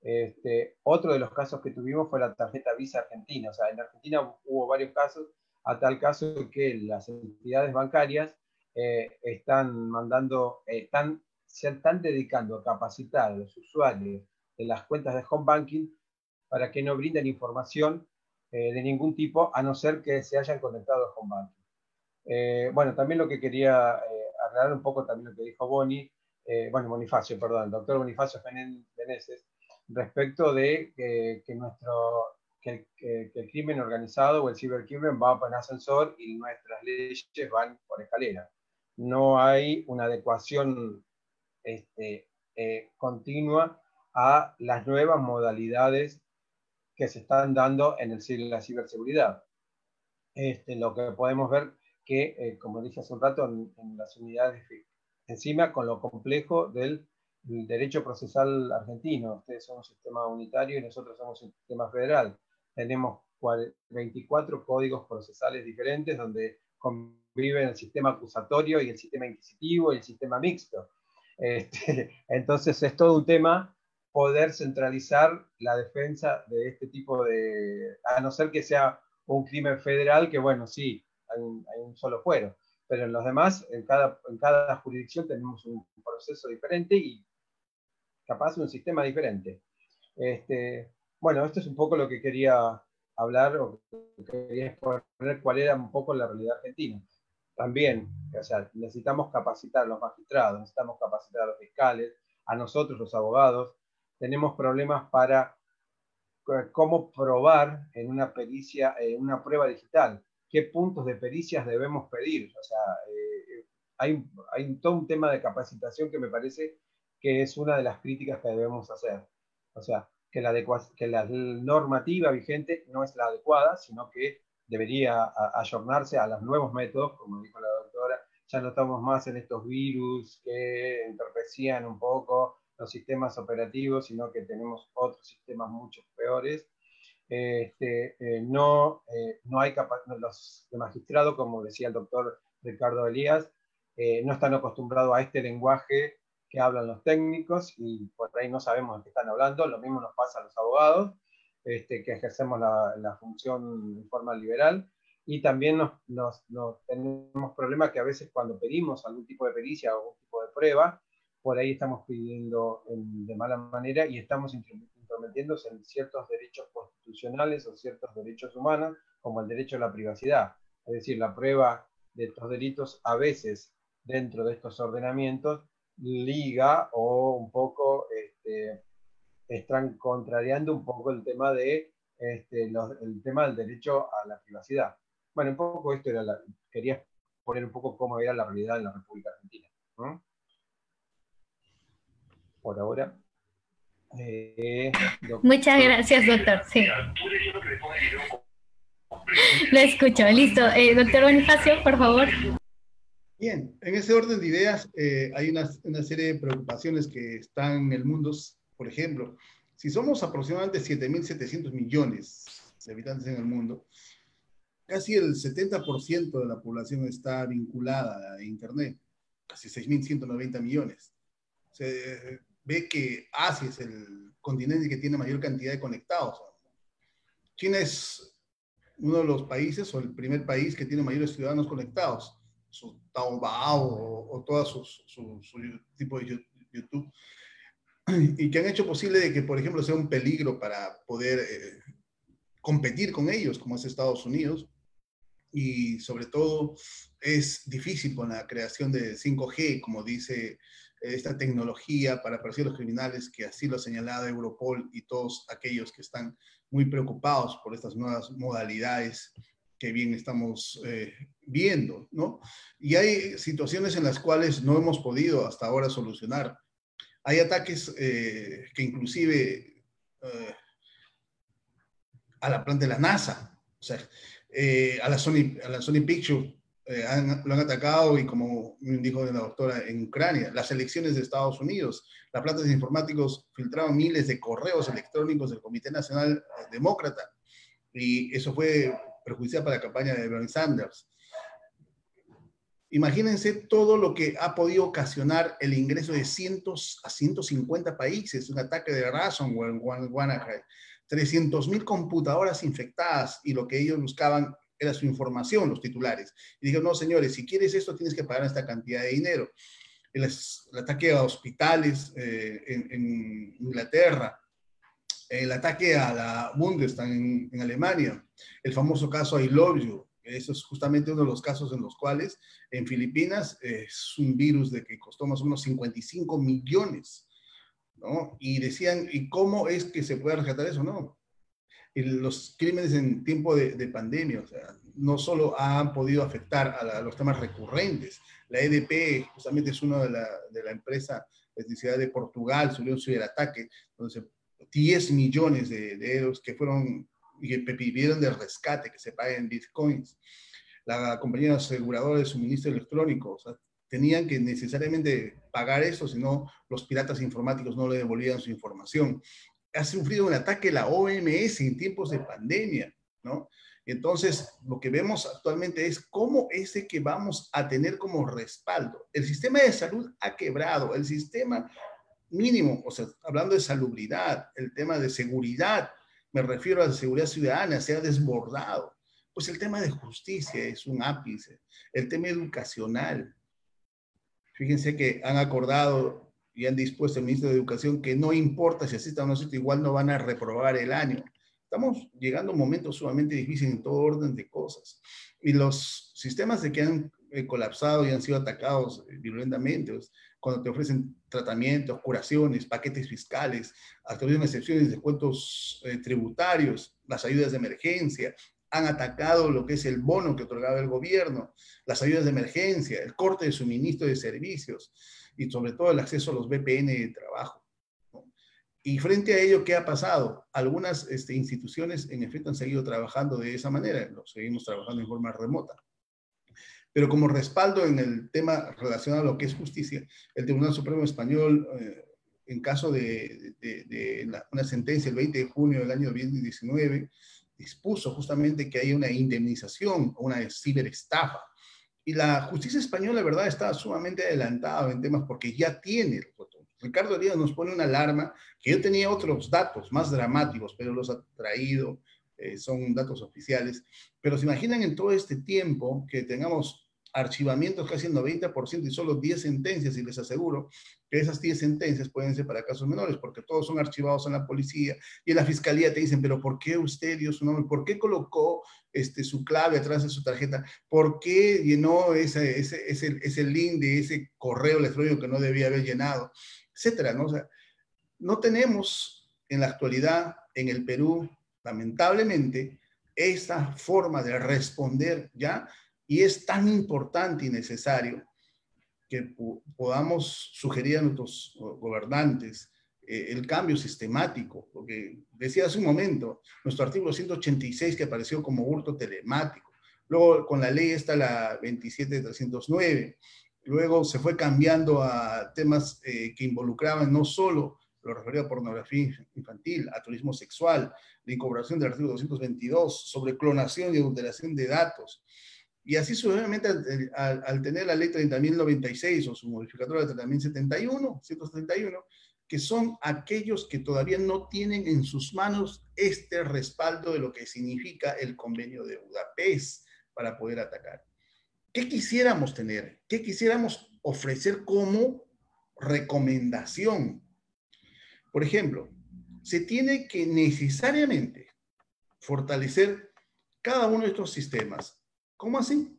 Este, otro de los casos que tuvimos fue la tarjeta Visa Argentina. O sea, en Argentina hubo varios casos, a tal caso que las entidades bancarias eh, están mandando, están, se están dedicando a capacitar a los usuarios de las cuentas de home banking para que no brinden información eh, de ningún tipo, a no ser que se hayan conectado con banking. Eh, bueno, también lo que quería eh, aclarar un poco también lo que dijo Boni, bueno, Bonifacio, perdón, doctor Bonifacio Meneses, respecto de que, nuestro, que, el crimen organizado o el cibercrimen va por ascensor y nuestras leyes van por escalera. No hay una adecuación este, continua a las nuevas modalidades que se están dando en el, la ciberseguridad. Este, lo que podemos ver que, eh, como dije hace un rato, en, las unidades, encima con lo complejo del, derecho procesal argentino. Ustedes son un sistema unitario y nosotros somos un sistema federal. Tenemos 24 códigos procesales diferentes donde conviven el sistema acusatorio y el sistema inquisitivo y el sistema mixto. Este, entonces es todo un tema poder centralizar la defensa de este tipo de, a no ser que sea un crimen federal, que bueno, sí, hay un, solo fuero, pero en los demás, en cada, en cada jurisdicción tenemos un proceso diferente y capaz un sistema diferente. Este, bueno, esto es un poco lo que quería hablar o quería exponer cuál era un poco la realidad argentina. También, o sea, necesitamos capacitar a los magistrados, necesitamos capacitar a los fiscales, a nosotros los abogados, tenemos problemas para eh, cómo probar en una pericia, en una prueba digital, qué puntos de pericias debemos pedir. O sea, eh, hay, hay todo un tema de capacitación que me parece que es una de las críticas que debemos hacer. O sea, que la, que la normativa vigente no es la adecuada, sino que debería ayornarse a los nuevos métodos, como dijo la doctora, ya no estamos más en estos virus que entorpecían un poco los sistemas operativos, sino que tenemos otros sistemas mucho peores. Este, eh, no, eh, no hay los de magistrado, como decía el doctor Ricardo Elías, eh, no están acostumbrados a este lenguaje que hablan los técnicos y por ahí no sabemos de qué están hablando. Lo mismo nos pasa a los abogados, este, que ejercemos la, la, función en forma liberal. Y también nos, nos, nos tenemos problemas que a veces cuando pedimos algún tipo de pericia o algún tipo de prueba, por ahí estamos pidiendo de mala manera y estamos intrometiéndose en ciertos derechos constitucionales o ciertos derechos humanos, como el derecho a la privacidad. Es decir, la prueba de estos delitos a veces dentro de estos ordenamientos liga o un poco este, están contrariando un poco el tema de este, el tema del derecho a la privacidad. Bueno, un poco esto era la, quería poner un poco cómo era la realidad en la República Argentina por ahora. Eh, Muchas gracias, doctor. Sí. Lo escucho, listo. Eh, doctor Bonifacio, por favor. Bien, en ese orden de ideas eh, hay una, una, serie de preocupaciones que están en el mundo. Por ejemplo, si somos aproximadamente 7.700 millones de habitantes en el mundo, casi el 70% de la población está vinculada a Internet, casi 6.190 millones. Se ve que Asia es el continente que tiene mayor cantidad de conectados. China es uno de los países o el primer país que tiene mayores ciudadanos conectados, su Taobao o, o todo su, su, su, tipo de YouTube, y que han hecho posible de que, por ejemplo, sea un peligro para poder eh, competir con ellos, como es Estados Unidos, y sobre todo es difícil con la creación de 5G, como dice esta tecnología para perseguir a los criminales, que así lo ha señalado Europol y todos aquellos que están muy preocupados por estas nuevas modalidades que bien estamos eh, viendo, ¿no? Y hay situaciones en las cuales no hemos podido hasta ahora solucionar. Hay ataques eh, que inclusive eh, a la planta de la NASA, o sea, eh, a, la Sony, a la Sony Picture eh, han, lo han atacado y como dijo la doctora, en Ucrania, las elecciones de Estados Unidos, las plantas de informáticos filtraron miles de correos electrónicos del Comité Nacional Demócrata. Y eso fue perjudicial para la campaña de Bernie Sanders. Imagínense todo lo que ha podido ocasionar el ingreso de cientos a 150 países, un ataque de ransomware en Guanajuato, 300 mil computadoras infectadas y lo que ellos buscaban era su información, los titulares. Y dijeron, no, señores, si quieres esto tienes que pagar esta cantidad de dinero. El, ataque a hospitales eh, en, en, Inglaterra, el ataque a la Bundestag en, en, Alemania, el famoso caso I Love You, eso es justamente uno de los casos en los cuales en Filipinas es un virus de que costó más o menos 55 millones y decían, ¿y cómo es que se puede rescatar eso? No. Los crímenes en tiempo de, de, pandemia, o sea, no solo han podido afectar a, los temas recurrentes. La EDP justamente es una de la, de la empresa electricidad de Portugal, subió un ciberataque, donde 10 millones de, de, euros que fueron y pidieron de rescate, que se paguen bitcoins. La compañía aseguradora de suministro electrónico, o sea, tenían que necesariamente pagar eso, si no los piratas informáticos no le devolvían su información. Ha sufrido un ataque la OMS en tiempos de pandemia, ¿no? Entonces, lo que vemos actualmente es cómo es que vamos a tener como respaldo. El sistema de salud ha quebrado, el sistema mínimo, o sea, hablando de salubridad, el tema de seguridad, me refiero a la seguridad ciudadana, se ha desbordado. Pues el tema de justicia es un ápice, el tema educacional, Fíjense que han acordado y han dispuesto el ministro de Educación que no importa si asistan o no asistan, igual no van a reprobar el año. Estamos llegando a un momento sumamente difícil en todo orden de cosas. Y los sistemas de que han colapsado y han sido atacados eh, violentamente, pues, cuando te ofrecen tratamientos, curaciones, paquetes fiscales, actualización excepciones, descuentos eh, tributarios, las ayudas de emergencia, han atacado lo que es el bono que otorgaba el gobierno, las ayudas de emergencia, el corte de suministro de servicios y sobre todo el acceso a los VPN de trabajo. ¿no? Y frente a ello, ¿qué ha pasado? Algunas este, instituciones en efecto han seguido trabajando de esa manera, lo seguimos trabajando en forma remota. Pero como respaldo en el tema relacionado a lo que es justicia, el Tribunal Supremo Español, eh, en caso de, de, de la, una sentencia el 20 de junio del año 2019, dispuso justamente que haya una indemnización o una ciberestafa. Y la justicia española, la verdad, está sumamente adelantada en temas porque ya tiene. Ricardo Díaz nos pone una alarma que yo tenía otros datos más dramáticos, pero los ha traído, eh, son datos oficiales. Pero se imaginan en todo este tiempo que tengamos archivamientos casi el 90% y solo 10 sentencias, y les aseguro que esas 10 sentencias pueden ser para casos menores, porque todos son archivados en la policía y en la fiscalía te dicen, pero ¿por qué usted dio su nombre? ¿Por qué colocó este, su clave atrás de su tarjeta? ¿Por qué llenó ese, ese, ese, ese link de ese correo electrónico que no debía haber llenado? Etcétera, ¿no? O sea, no tenemos en la actualidad en el Perú, lamentablemente, esta forma de responder ya y es tan importante y necesario que podamos sugerir a nuestros gobernantes eh, el cambio sistemático, porque decía hace un momento, nuestro artículo 186 que apareció como hurto telemático, Luego con la ley está la 27309. Luego se fue cambiando a temas eh, que involucraban no solo lo referido a pornografía infantil, a turismo sexual, la incorporación del artículo 222 sobre clonación y adulteración de datos. Y así sucesivamente al, tener la ley 30.096 o su modificadora de 30.071, 171, que son aquellos que todavía no tienen en sus manos este respaldo de lo que significa el convenio de Budapest para poder atacar. ¿Qué quisiéramos tener? ¿Qué quisiéramos ofrecer como recomendación? Por ejemplo, se tiene que necesariamente fortalecer cada uno de estos sistemas. ¿Cómo así?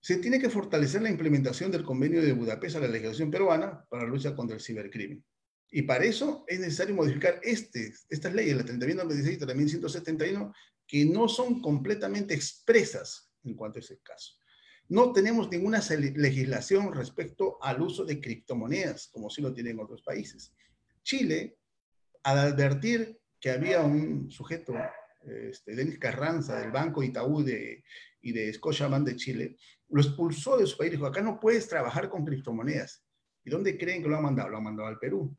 Se tiene que fortalecer la implementación del convenio de Budapest a la legislación peruana para la lucha contra el cibercrimen. Y para eso es necesario modificar este, estas leyes, la 30.096 y la 30.171, que no son completamente expresas en cuanto a ese caso. No tenemos ninguna legislación respecto al uso de criptomonedas, como sí lo tienen otros países. Chile, al advertir que había un sujeto, este, Denis Carranza, del Banco Itaú y de Scotiabank de Chile, lo expulsó de su país. Dijo, acá no puedes trabajar con criptomonedas. ¿Y dónde creen que lo han mandado? Lo han mandado al Perú.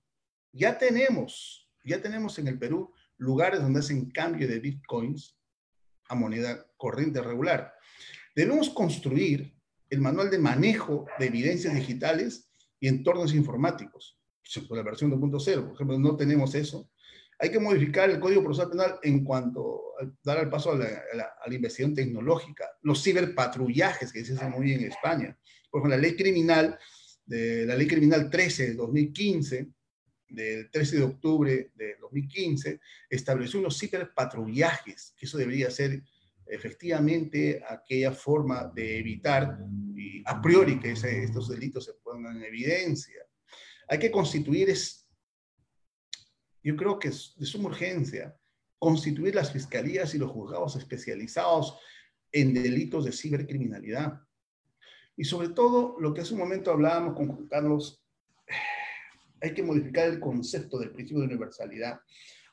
Ya tenemos, ya tenemos en el Perú lugares donde hacen cambio de bitcoins a moneda corriente regular. Debemos construir el manual de manejo de evidencias digitales y entornos informáticos. Por la versión 2.0, por ejemplo, no tenemos eso. Hay que modificar el Código Procesal Penal en cuanto a dar el paso a la, investigación tecnológica, los ciberpatrullajes que se hacen muy bien en España. Por ejemplo, la ley criminal, de, la ley criminal 13 de 2015, del 13 de octubre de 2015, estableció unos ciberpatrullajes, que eso debería ser efectivamente aquella forma de evitar y a priori que estos delitos se pongan en evidencia. Hay que constituir, es, yo creo que es de suma urgencia, constituir las fiscalías y los juzgados especializados en delitos de cibercriminalidad. Y sobre todo, lo que hace un momento hablábamos con Juan Carlos, hay que modificar el concepto del principio de universalidad,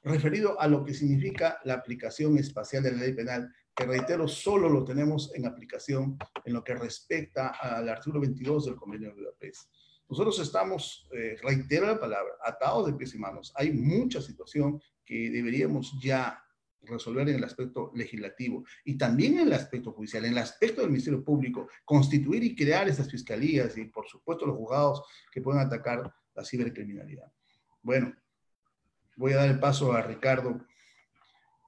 referido a lo que significa la aplicación espacial de la ley penal que reitero, solo lo tenemos en aplicación en lo que respecta al artículo 22 del Convenio de Budapest. Nosotros estamos, eh, reitero la palabra, atados de pies y manos. Hay mucha situación que deberíamos ya resolver en el aspecto legislativo y también en el aspecto judicial, en el aspecto del Ministerio Público, constituir y crear esas fiscalías y, por supuesto, los juzgados que puedan atacar la cibercriminalidad. Bueno, voy a dar el paso a Ricardo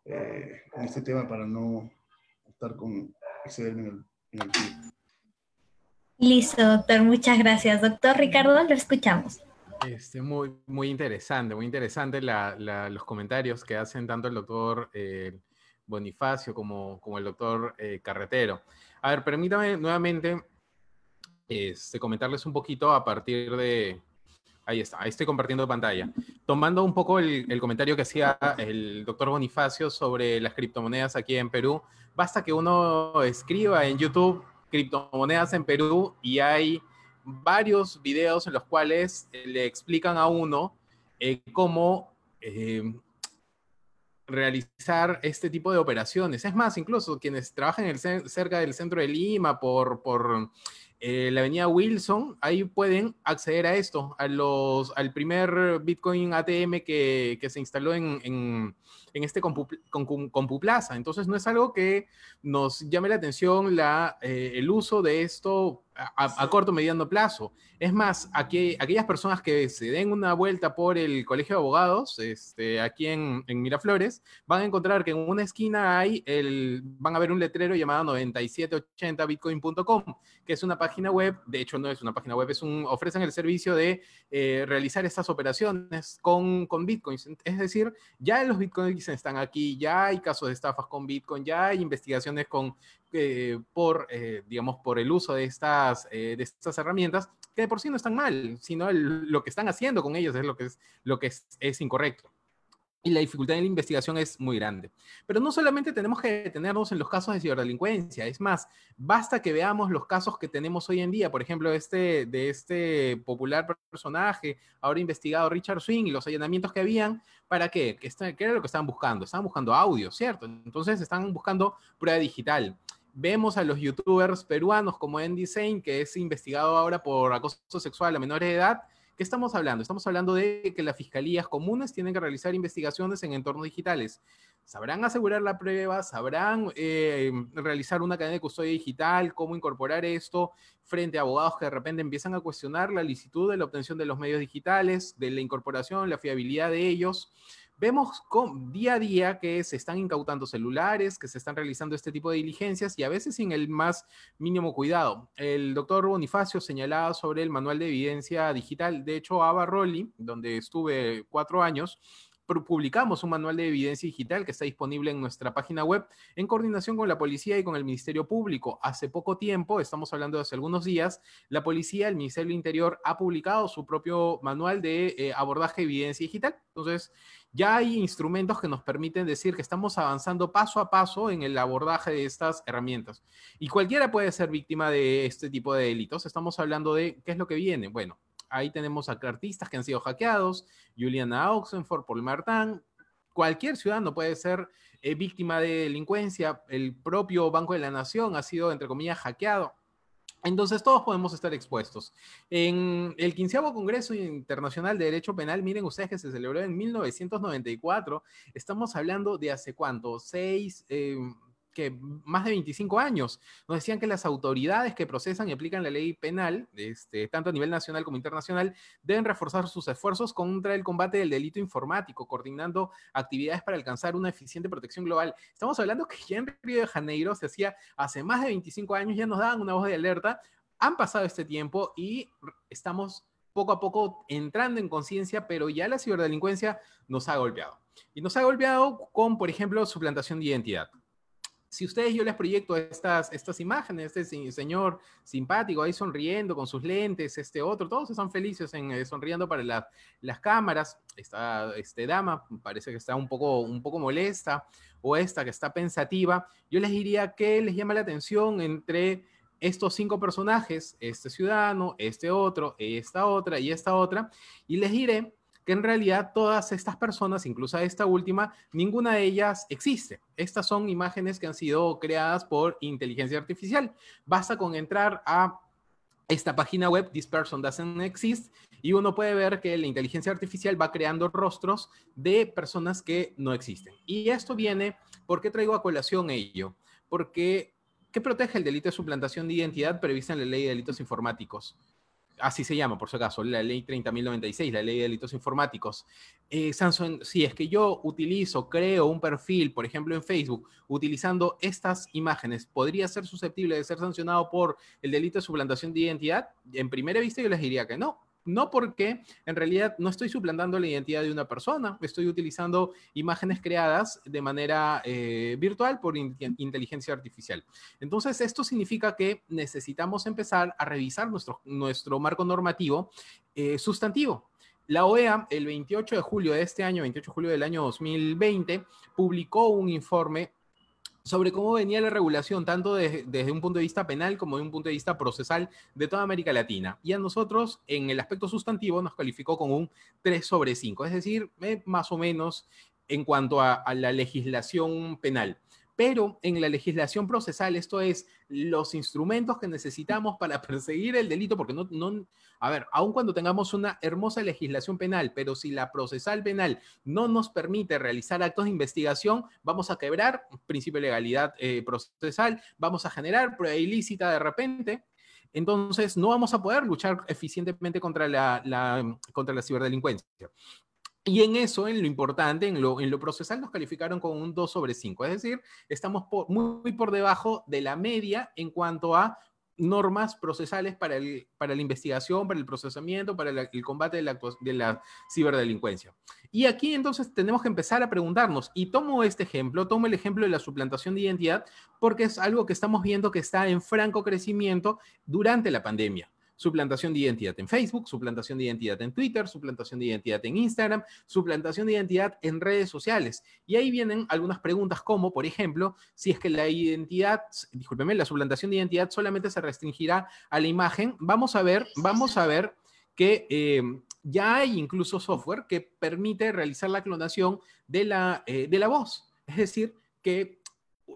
eh, en este tema para no estar con excederme en el, tiempo. Listo, doctor, muchas gracias. Doctor Ricardo, lo escuchamos. Este, muy, muy interesante, muy interesante los comentarios que hacen tanto el doctor eh, Bonifacio como, como el doctor eh, Carretero. A ver, permítame nuevamente este, comentarles un poquito a partir de, Ahí está, ahí estoy compartiendo pantalla. Tomando un poco el, comentario que hacía el doctor Bonifacio sobre las criptomonedas aquí en Perú, basta que uno escriba en YouTube criptomonedas en Perú y hay varios videos en los cuales le explican a uno eh, cómo eh, realizar este tipo de operaciones. Es más, incluso quienes trabajan cerca del centro de Lima por, por eh, la avenida Wilson, ahí pueden acceder a esto, a los, al primer Bitcoin ATM que, se instaló en, este CompuPlaza. Entonces, no es algo que nos llame la atención la, eh, el uso de esto a, corto o mediano plazo. Es más, aquí, aquellas personas que se den una vuelta por el Colegio de Abogados, este, aquí en, Miraflores, van a encontrar que en una esquina hay el, van a ver un letrero llamado 9780bitcoin.com, que es una página web, de hecho no es una página web, es un, ofrecen el servicio de eh, realizar estas operaciones con, con bitcoins. Es decir, ya los bitcoins están aquí, ya hay casos de estafas con bitcoin, ya hay investigaciones con eh, por, eh, digamos, por el uso de estas, eh, de estas herramientas, que de por sí no están mal, sino lo que están haciendo con ellas es lo que es, lo que es, incorrecto. Y la dificultad en la investigación es muy grande. Pero no solamente tenemos que detenernos en los casos de ciberdelincuencia, es más, basta que veamos los casos que tenemos hoy en día, por ejemplo, este, de este popular personaje, ahora investigado Richard Swing y los allanamientos que habían, ¿para qué? ¿Qué, era lo que estaban buscando? Estaban buscando audio, ¿cierto? Entonces están buscando prueba digital. Vemos a los youtubers peruanos como Andy Zane, que es investigado ahora por acoso sexual a menores de edad, ¿Qué estamos hablando? Estamos hablando de que las fiscalías comunes tienen que realizar investigaciones en entornos digitales. Sabrán asegurar la prueba, sabrán eh, realizar una cadena de custodia digital, cómo incorporar esto frente a abogados que de repente empiezan a cuestionar la licitud de la obtención de los medios digitales, de la incorporación, la fiabilidad de ellos vemos con, día a día que se están incautando celulares, que se están realizando este tipo de diligencias y a veces sin el más mínimo cuidado. El doctor Bonifacio señalaba sobre el manual de evidencia digital. De hecho, Ava Rolli, donde estuve cuatro años, publicamos un manual de evidencia digital que está disponible en nuestra página web en coordinación con la policía y con el Ministerio Público. Hace poco tiempo, estamos hablando de hace algunos días, la policía, el Ministerio del Interior ha publicado su propio manual de eh, abordaje de evidencia digital. Entonces, ya hay instrumentos que nos permiten decir que estamos avanzando paso a paso en el abordaje de estas herramientas. Y cualquiera puede ser víctima de este tipo de delitos. Estamos hablando de qué es lo que viene. Bueno, ahí tenemos a artistas que han sido hackeados, Juliana Oxenford, Paul Martin. Cualquier ciudadano puede ser eh, víctima de delincuencia. El propio Banco de la Nación ha sido, entre comillas, hackeado. Entonces todos podemos estar expuestos. En el 15 Congreso Internacional de Derecho Penal, miren ustedes que se celebró en 1994, estamos hablando de hace cuánto, seis, eh, que más de 25 años. Nos decían que las autoridades que procesan y aplican la ley penal, este, tanto a nivel nacional como internacional, deben reforzar sus esfuerzos contra el combate del delito informático, coordinando actividades para alcanzar una eficiente protección global. Estamos hablando que ya en Río de Janeiro se hacía hace más de 25 años, ya nos daban una voz de alerta. Han pasado este tiempo y estamos poco a poco entrando en conciencia, pero ya la ciberdelincuencia nos ha golpeado. Y nos ha golpeado con, por ejemplo, suplantación de identidad si ustedes yo les proyecto estas, estas imágenes, este señor simpático ahí sonriendo con sus lentes, este otro, todos están felices eh, sonriendo para las cámaras, esta este dama parece que está un poco, un poco molesta, o esta que está pensativa, yo les diría que les llama la atención entre estos cinco personajes, este ciudadano, este otro, esta otra y esta otra, y les diré que en realidad todas estas personas, incluso esta última, ninguna de ellas existe. Estas son imágenes que han sido creadas por inteligencia artificial. Basta con entrar a esta página web, This Person Doesn't Exist, y uno puede ver que la inteligencia artificial va creando rostros de personas que no existen. Y esto viene, ¿por qué traigo a colación ello? Porque, ¿qué protege el delito de suplantación de identidad prevista en la ley de delitos informáticos? Así se llama, por si acaso, la ley 30.096, la ley de delitos informáticos. Eh, si es que yo utilizo, creo un perfil, por ejemplo, en Facebook, utilizando estas imágenes, ¿podría ser susceptible de ser sancionado por el delito de suplantación de identidad? En primera vista yo les diría que no, no porque en realidad no estoy suplantando la identidad de una persona, estoy utilizando imágenes creadas de manera eh, virtual por inteligencia artificial. Entonces, esto significa que necesitamos empezar a revisar nuestro, nuestro marco normativo eh, sustantivo. La OEA, el 28 de julio de este año, 28 de julio del año 2020, publicó un informe sobre cómo venía la regulación, tanto desde un punto de vista penal como de un punto de vista procesal de toda América Latina. Y a nosotros, en el aspecto sustantivo, nos calificó con un 3 sobre 5, es decir, eh, más o menos en cuanto a la legislación penal pero en la legislación procesal, esto es, los instrumentos que necesitamos para perseguir el delito, porque no, no, a ver, aun cuando tengamos una hermosa legislación penal, pero si la procesal penal no nos permite realizar actos de investigación, vamos a quebrar principio de legalidad eh, procesal, vamos a generar prueba ilícita de repente, entonces no vamos a poder luchar eficientemente contra la, contra la ciberdelincuencia. Y en eso, en lo importante, en lo, en lo procesal, nos calificaron con un 2 sobre 5. Es decir, estamos muy por debajo de la media en cuanto a normas procesales para, el, para la investigación, para el procesamiento, para el combate de la, de la ciberdelincuencia. Y aquí entonces tenemos que empezar a preguntarnos, y tomo este ejemplo, tomo el ejemplo de la suplantación de identidad, porque es algo que estamos viendo que está en franco crecimiento durante la pandemia. Suplantación de identidad en Facebook, suplantación de identidad en Twitter, suplantación de identidad en Instagram, suplantación de identidad en redes sociales. Y ahí vienen algunas preguntas como, por ejemplo, si es que la identidad, discúlpeme, la suplantación de identidad solamente se restringirá a la imagen. Vamos a ver, vamos a ver que eh, ya hay incluso software que permite realizar la clonación de la, eh, de la voz. Es decir, que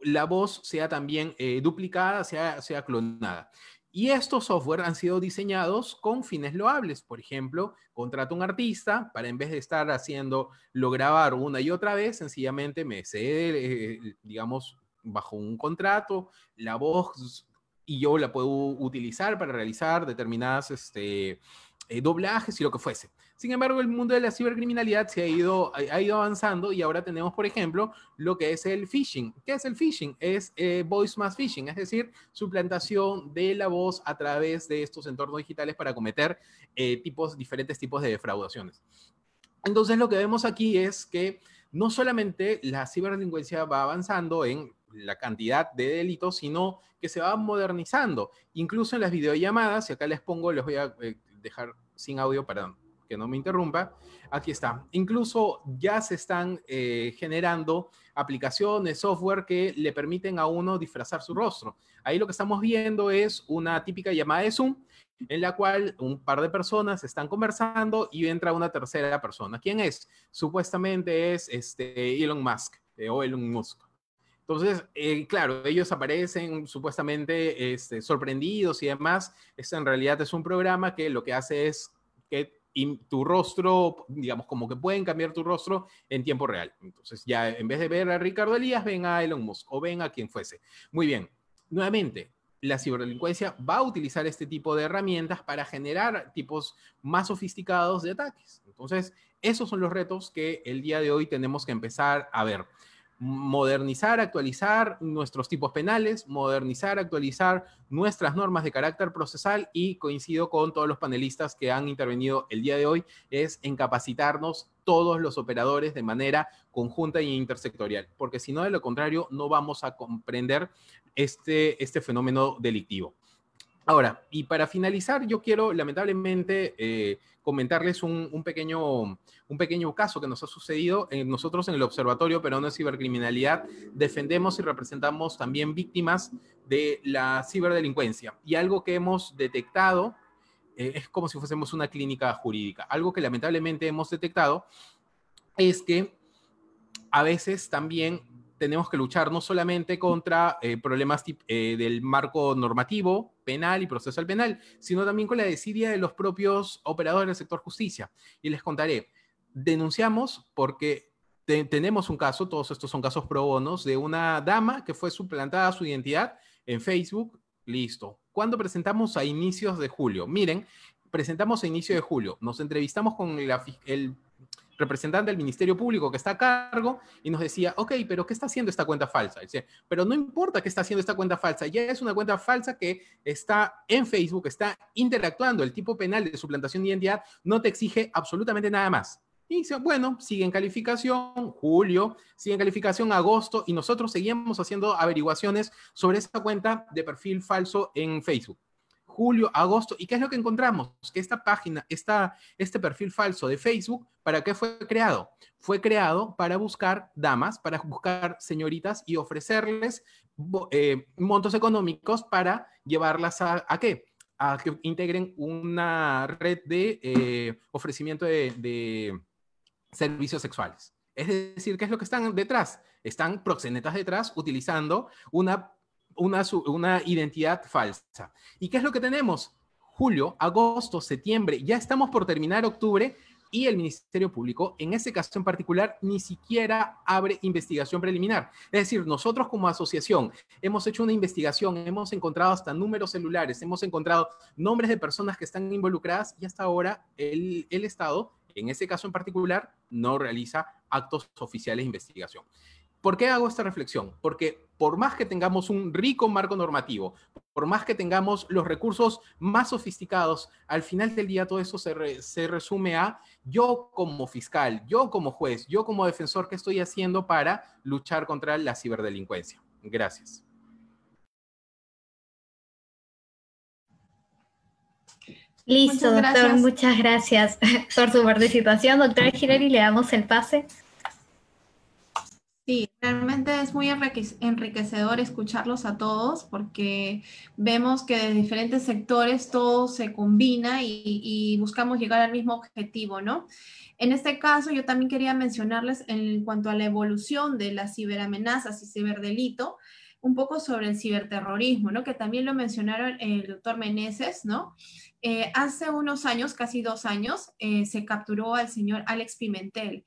la voz sea también eh, duplicada, sea, sea clonada. Y estos software han sido diseñados con fines loables. Por ejemplo, contrato un artista para en vez de estar haciendo lo grabar una y otra vez, sencillamente me cede, eh, digamos, bajo un contrato, la voz y yo la puedo utilizar para realizar determinadas este, eh, doblajes y lo que fuese. Sin embargo, el mundo de la cibercriminalidad se ha ido, ha ido avanzando y ahora tenemos, por ejemplo, lo que es el phishing. ¿Qué es el phishing? Es eh, voice mass phishing, es decir, suplantación de la voz a través de estos entornos digitales para cometer eh, tipos, diferentes tipos de defraudaciones. Entonces, lo que vemos aquí es que no solamente la ciberdelincuencia va avanzando en la cantidad de delitos, sino que se va modernizando. Incluso en las videollamadas, y acá les pongo, les voy a dejar sin audio, perdón, que no me interrumpa. Aquí está. Incluso ya se están eh, generando aplicaciones, software que le permiten a uno disfrazar su rostro. Ahí lo que estamos viendo es una típica llamada de Zoom en la cual un par de personas están conversando y entra una tercera persona. ¿Quién es? Supuestamente es este Elon Musk eh, o Elon Musk. Entonces, eh, claro, ellos aparecen supuestamente este, sorprendidos y demás. Esto en realidad es un programa que lo que hace es que tu rostro, digamos, como que pueden cambiar tu rostro en tiempo real. Entonces, ya en vez de ver a Ricardo Elías, ven a Elon Musk o ven a quien fuese. Muy bien. Nuevamente, la ciberdelincuencia va a utilizar este tipo de herramientas para generar tipos más sofisticados de ataques. Entonces, esos son los retos que el día de hoy tenemos que empezar a ver modernizar, actualizar nuestros tipos penales, modernizar, actualizar nuestras normas de carácter procesal y coincido con todos los panelistas que han intervenido el día de hoy, es en capacitarnos todos los operadores de manera conjunta e intersectorial, porque si no, de lo contrario, no vamos a comprender este, este fenómeno delictivo. Ahora, y para finalizar, yo quiero lamentablemente eh, comentarles un, pequeño, un pequeño caso que nos ha sucedido. nosotros en el Observatorio Peruano de Cibercriminalidad defendemos y representamos también víctimas de la ciberdelincuencia. Y algo que hemos detectado eh, es como si fuésemos una clínica jurídica. Algo que lamentablemente hemos detectado es que a veces también tenemos que luchar no solamente contra eh, problemas eh, del marco normativo, penal y procesal penal, sino también con la desidia de los propios operadores del sector justicia. Y les contaré, denunciamos porque tenemos un caso, todos estos son casos pro bonos, de una dama que fue suplantada su identidad en Facebook, listo. ¿Cuándo presentamos a inicios de julio? Miren, presentamos a inicio de julio, nos entrevistamos con el representante del Ministerio Público que está a cargo y nos decía, ok, pero ¿qué está haciendo esta cuenta falsa? Dice, pero no importa qué está haciendo esta cuenta falsa, ya es una cuenta falsa que está en Facebook, está interactuando, el tipo penal de suplantación de identidad no te exige absolutamente nada más. Y dice, bueno, sigue calificación, julio, sigue en calificación, agosto, y nosotros seguimos haciendo averiguaciones sobre esa cuenta de perfil falso en Facebook julio, agosto. ¿Y qué es lo que encontramos? Que esta página, esta, este perfil falso de Facebook, ¿para qué fue creado? Fue creado para buscar damas, para buscar señoritas y ofrecerles eh, montos económicos para llevarlas a, ¿a qué? A que integren una red de eh, ofrecimiento de, de servicios sexuales. Es decir, ¿qué es lo que están detrás? Están proxenetas detrás utilizando una una, identidad falsa. ¿Y qué es lo que tenemos? Julio, agosto, septiembre, ya estamos por terminar octubre y el Ministerio Público, en ese caso en particular, ni siquiera abre investigación preliminar. Es decir, nosotros como asociación hemos hecho una investigación, hemos encontrado hasta números celulares, hemos encontrado nombres de personas que están involucradas y hasta ahora el, el Estado, en ese caso en particular, no realiza actos oficiales de investigación. ¿Por qué hago esta reflexión? Porque por más que tengamos un rico marco normativo, por más que tengamos los recursos más sofisticados, al final del día todo eso se, resume a yo como fiscal, yo como juez, yo como defensor, ¿qué estoy haciendo para luchar contra la ciberdelincuencia? Gracias. Listo, doctor, muchas gracias por su participación. Doctora Hilary, le damos el pase. Sí, realmente es muy enriquecedor escucharlos a todos porque vemos que de diferentes sectores todo se combina y, buscamos llegar al mismo objetivo, ¿no? En este caso, yo también quería mencionarles en cuanto a la evolución de las ciberamenazas y ciberdelito, un poco sobre el ciberterrorismo, ¿no? Que también lo mencionaron el doctor Meneses, ¿no? Eh, hace unos años, casi dos años, eh, se capturó al señor Alex Pimentel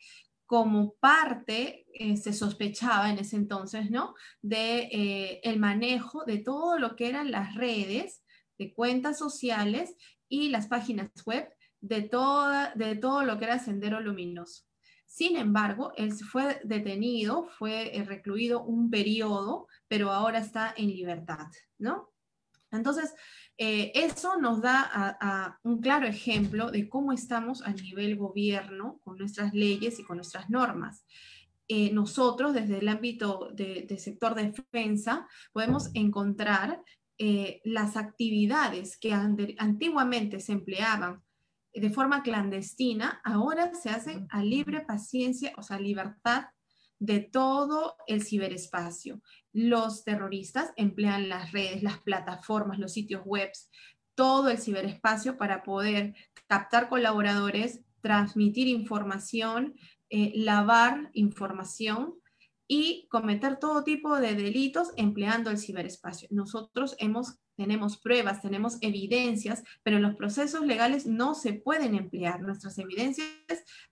como parte, eh, se sospechaba en ese entonces, ¿no? De el manejo de todo lo que eran las redes, de cuentas sociales y las páginas web de, toda, de todo lo que era Sendero Luminoso. Sin embargo, él fue detenido, fue recluido un periodo, pero ahora está en libertad, ¿no? Entonces, eh, eso nos da un claro ejemplo de cómo estamos a nivel gobierno con nuestras leyes y con nuestras normas. Eh, nosotros, desde el ámbito del de sector defensa, podemos encontrar eh, las actividades que antiguamente se empleaban de forma clandestina, ahora se hacen a libre paciencia, o sea, libertad de todo el ciberespacio. Los terroristas emplean las redes, las plataformas, los sitios web, todo el ciberespacio para poder captar colaboradores, transmitir información, eh, lavar información y cometer todo tipo de delitos empleando el ciberespacio. Nosotros hemos tenemos pruebas, tenemos evidencias, pero los procesos legales no se pueden emplear. Nuestras evidencias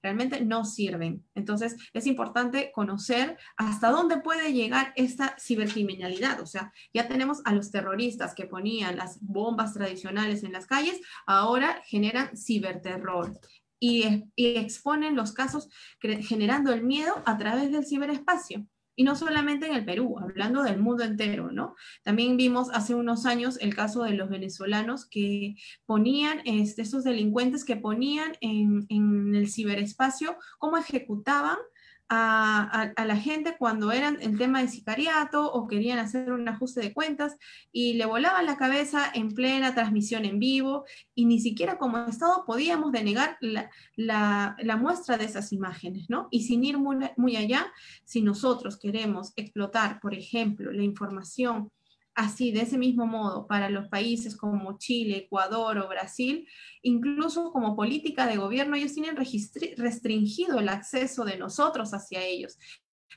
realmente no sirven. Entonces, es importante conocer hasta dónde puede llegar esta cibercriminalidad. O sea, ya tenemos a los terroristas que ponían las bombas tradicionales en las calles, ahora generan ciberterror. Y, y exponen los casos generando el miedo a través del ciberespacio. Y no solamente en el Perú, hablando del mundo entero, ¿no? También vimos hace unos años el caso de los venezolanos que ponían, este, esos delincuentes que ponían en, en el ciberespacio cómo ejecutaban a, la gente cuando eran el tema de sicariato o querían hacer un ajuste de cuentas y le volaban la cabeza en plena transmisión en vivo y ni siquiera como Estado podíamos denegar la, muestra de esas imágenes, ¿no? Y sin ir muy allá, si nosotros queremos explotar, por ejemplo, la información así, de ese mismo modo, para los países como Chile, Ecuador o Brasil, incluso como política de gobierno, ellos tienen restringido el acceso de nosotros hacia ellos.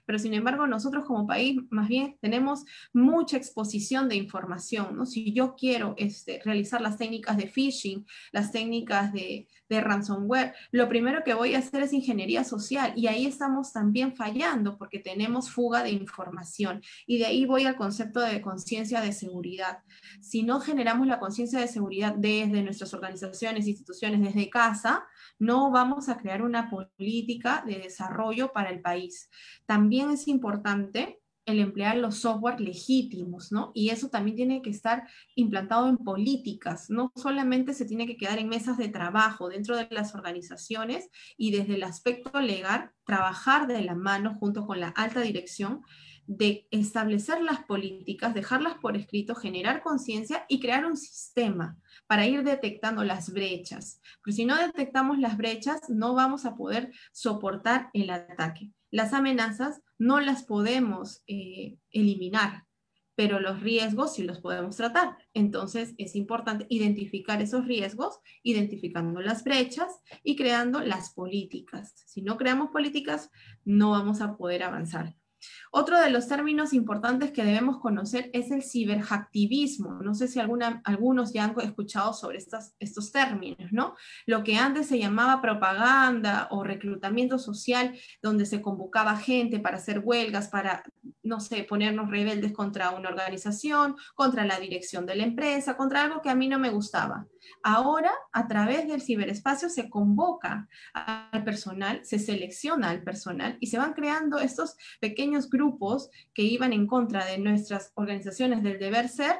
Pero sin embargo, nosotros como país más bien tenemos mucha exposición de información, ¿no? Si yo quiero este, realizar las técnicas de phishing, las técnicas de, de ransomware, lo primero que voy a hacer es ingeniería social y ahí estamos también fallando porque tenemos fuga de información y de ahí voy al concepto de conciencia de seguridad. Si no generamos la conciencia de seguridad desde nuestras organizaciones, instituciones, desde casa, no vamos a crear una política de desarrollo para el país. También es importante el emplear los software legítimos, ¿no? Y eso también tiene que estar implantado en políticas, no solamente se tiene que quedar en mesas de trabajo dentro de las organizaciones y desde el aspecto legal, trabajar de la mano junto con la alta dirección de establecer las políticas, dejarlas por escrito, generar conciencia y crear un sistema para ir detectando las brechas. Porque si no detectamos las brechas, no vamos a poder soportar el ataque. Las amenazas no las podemos eh, eliminar, pero los riesgos sí los podemos tratar. Entonces es importante identificar esos riesgos, identificando las brechas y creando las políticas. Si no creamos políticas, no vamos a poder avanzar. Otro de los términos importantes que debemos conocer es el ciberhacktivismo. No sé si alguna, algunos ya han escuchado sobre estos términos, ¿no? Lo que antes se llamaba propaganda o reclutamiento social, donde se convocaba gente para hacer huelgas, para, no sé, ponernos rebeldes contra una organización, contra la dirección de la empresa, contra algo que a mí no me gustaba. Ahora, a través del ciberespacio se convoca al personal, se selecciona al personal y se van creando estos pequeños grupos que iban en contra de nuestras organizaciones del deber ser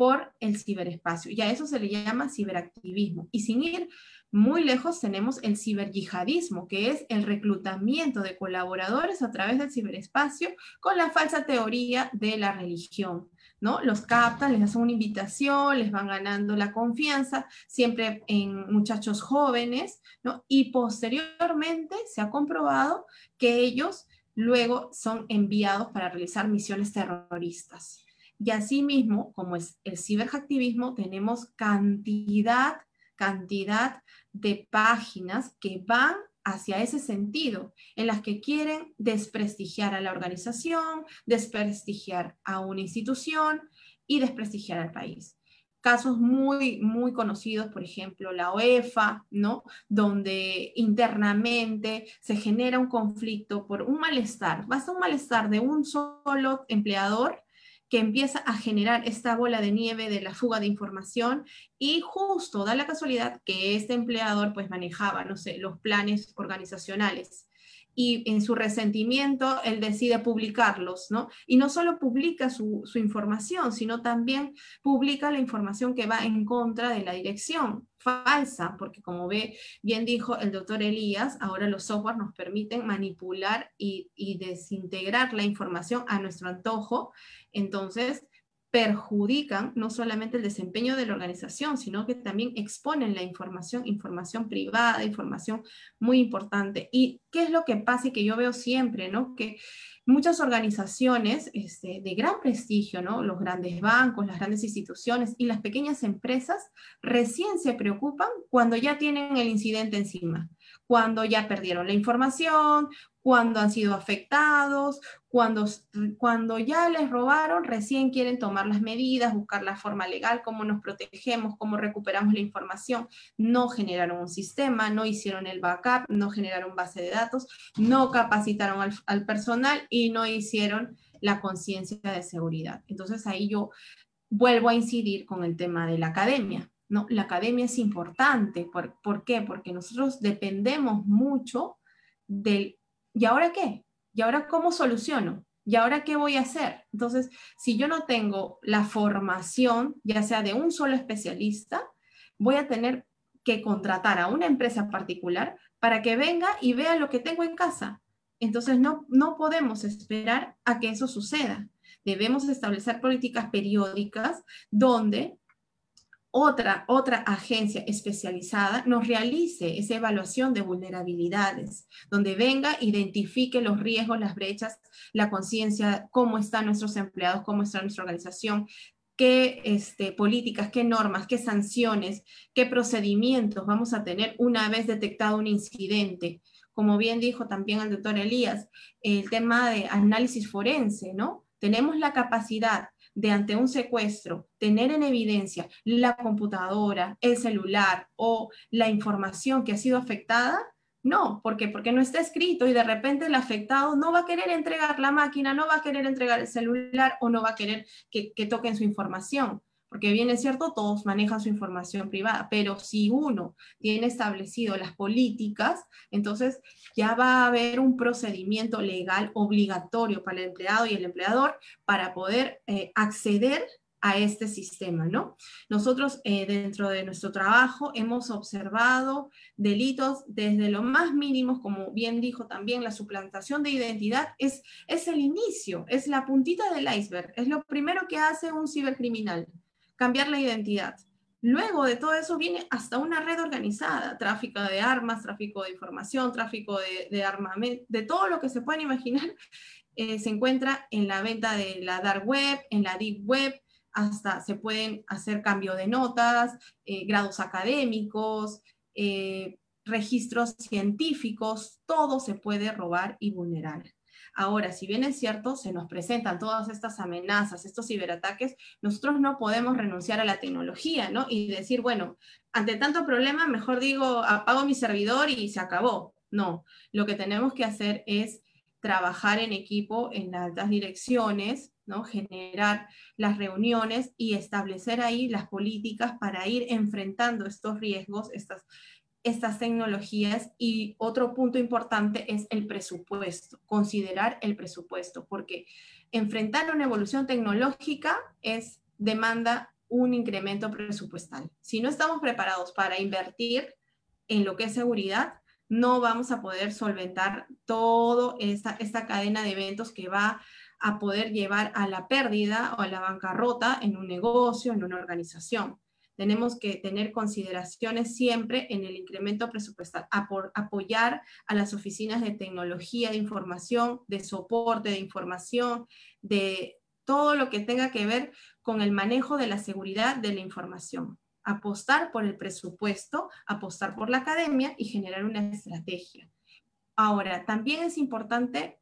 por el ciberespacio. Y a eso se le llama ciberactivismo. Y sin ir muy lejos tenemos el ciberyihadismo, que es el reclutamiento de colaboradores a través del ciberespacio con la falsa teoría de la religión ¿no? Los captan, les hacen una invitación, les van ganando la confianza, siempre en muchachos jóvenes, ¿no? Y posteriormente se ha comprobado que ellos luego son enviados para realizar misiones terroristas. Y asimismo, como es el ciberactivismo, tenemos cantidad, cantidad de páginas que van hacia ese sentido, en las que quieren desprestigiar a la organización, desprestigiar a una institución y desprestigiar al país. Casos muy, muy conocidos, por ejemplo, la OEFA, ¿no? Donde internamente se genera un conflicto por un malestar, basta un malestar de un solo empleador que empieza a generar esta bola de nieve de la fuga de información y justo da la casualidad que este empleador pues manejaba, no sé, los planes organizacionales y en su resentimiento él decide publicarlos, ¿no? Y no solo publica su, su, información, sino también publica la información que va en contra de la dirección, falsa, porque como ve, bien dijo el doctor Elías, ahora los software nos permiten manipular y, y desintegrar la información a nuestro antojo entonces, perjudican no solamente el desempeño de la organización, sino que también exponen la información, información privada, información muy importante. ¿Y qué es lo que pasa y que yo veo siempre, ¿no? Que muchas organizaciones este, de gran prestigio, ¿no? Los grandes bancos, las grandes instituciones y las pequeñas empresas recién se preocupan cuando ya tienen el incidente encima cuando ya perdieron la información, cuando han sido afectados, cuando, cuando ya les robaron, recién quieren tomar las medidas, buscar la forma legal, cómo nos protegemos, cómo recuperamos la información. No generaron un sistema, no hicieron el backup, no generaron base de datos, no capacitaron al, al personal y no hicieron la conciencia de seguridad. Entonces ahí yo vuelvo a incidir con el tema de la academia. ¿no? La academia es importante. ¿Por, ¿Por, qué? Porque nosotros dependemos mucho del, ¿y ahora qué? ¿Y ahora cómo soluciono? ¿Y ahora qué voy a hacer? Entonces, si yo no tengo la formación, ya sea de un solo especialista, voy a tener que contratar a una empresa particular para que venga y vea lo que tengo en casa. Entonces, no, no podemos esperar a que eso suceda. Debemos establecer políticas periódicas donde otra, otra agencia especializada nos realice esa evaluación de vulnerabilidades, donde venga, identifique los riesgos, las brechas, la conciencia, cómo están nuestros empleados, cómo está nuestra organización, qué este, políticas, qué normas, qué sanciones, qué procedimientos vamos a tener una vez detectado un incidente. Como bien dijo también el doctor Elías, el tema de análisis forense, ¿no? Tenemos la capacidad de ante un secuestro tener en evidencia la computadora, el celular o la información que ha sido afectada? No. Porque no está escrito y de repente el afectado no va a querer entregar la máquina, no va a querer entregar el celular o no va a querer que, que toquen su información porque bien es cierto, todos manejan su información privada, pero si uno tiene establecido las políticas, entonces ya va a haber un procedimiento legal obligatorio para el empleado y el empleador para poder eh, acceder a este sistema, ¿no? Nosotros eh, dentro de nuestro trabajo hemos observado delitos desde lo más mínimos, como bien dijo también, la suplantación de identidad es, es el inicio, es la puntita del iceberg, es lo primero que hace un cibercriminal cambiar la identidad. Luego de todo eso viene hasta una red organizada, tráfico de armas, tráfico de información, tráfico de, armamento, de todo lo que se puedan imaginar, eh, se encuentra en la venta de la dark web, en la deep web, hasta se pueden hacer cambio de notas, eh, grados académicos, eh, registros científicos, todo se puede robar y vulnerar. Ahora, si bien es cierto, se nos presentan todas estas amenazas, estos ciberataques, nosotros no podemos renunciar a la tecnología, ¿no? Y decir, bueno, ante tanto problema, mejor digo, apago mi servidor y se acabó. No, lo que tenemos que hacer es trabajar en equipo en las altas direcciones, ¿no? generar las reuniones y establecer ahí las políticas para ir enfrentando estos riesgos, estas, estas tecnologías y otro punto importante es el presupuesto, considerar el presupuesto, porque enfrentar una evolución tecnológica es demanda un incremento presupuestal. Si no estamos preparados para invertir en lo que es seguridad, no vamos a poder solventar toda esta, esta cadena de eventos que va a poder llevar a la pérdida o a la bancarrota en un negocio, en una organización. Tenemos que tener consideraciones siempre en el incremento presupuestal, apoyar a las oficinas de tecnología de información, de soporte de información, de todo lo que tenga que ver con el manejo de la seguridad de la información. Apostar por el presupuesto, apostar por la academia y generar una estrategia. Ahora, también es importante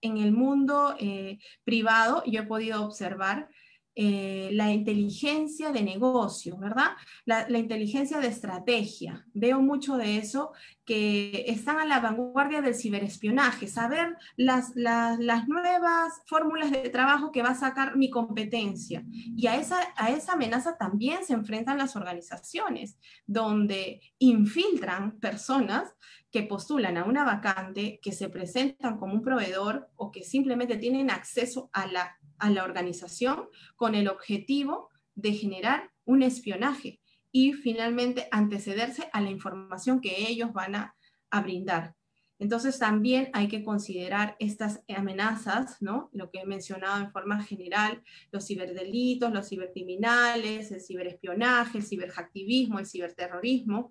en el mundo eh, privado, yo he podido observar eh, la inteligencia de negocio, ¿verdad? La, inteligencia de estrategia. Veo mucho de eso que están a la vanguardia del ciberespionaje, saber las, las, nuevas fórmulas de trabajo que va a sacar mi competencia. Y a esa, a esa amenaza también se enfrentan las organizaciones, donde infiltran personas que postulan a una vacante, que se presentan como un proveedor o que simplemente tienen acceso a la a la organización con el objetivo de generar un espionaje y finalmente antecederse a la información que ellos van a, brindar. Entonces también hay que considerar estas amenazas, ¿no? Lo que he mencionado en forma general, los ciberdelitos, los cibercriminales, el ciberespionaje, el ciberhacktivismo, el ciberterrorismo.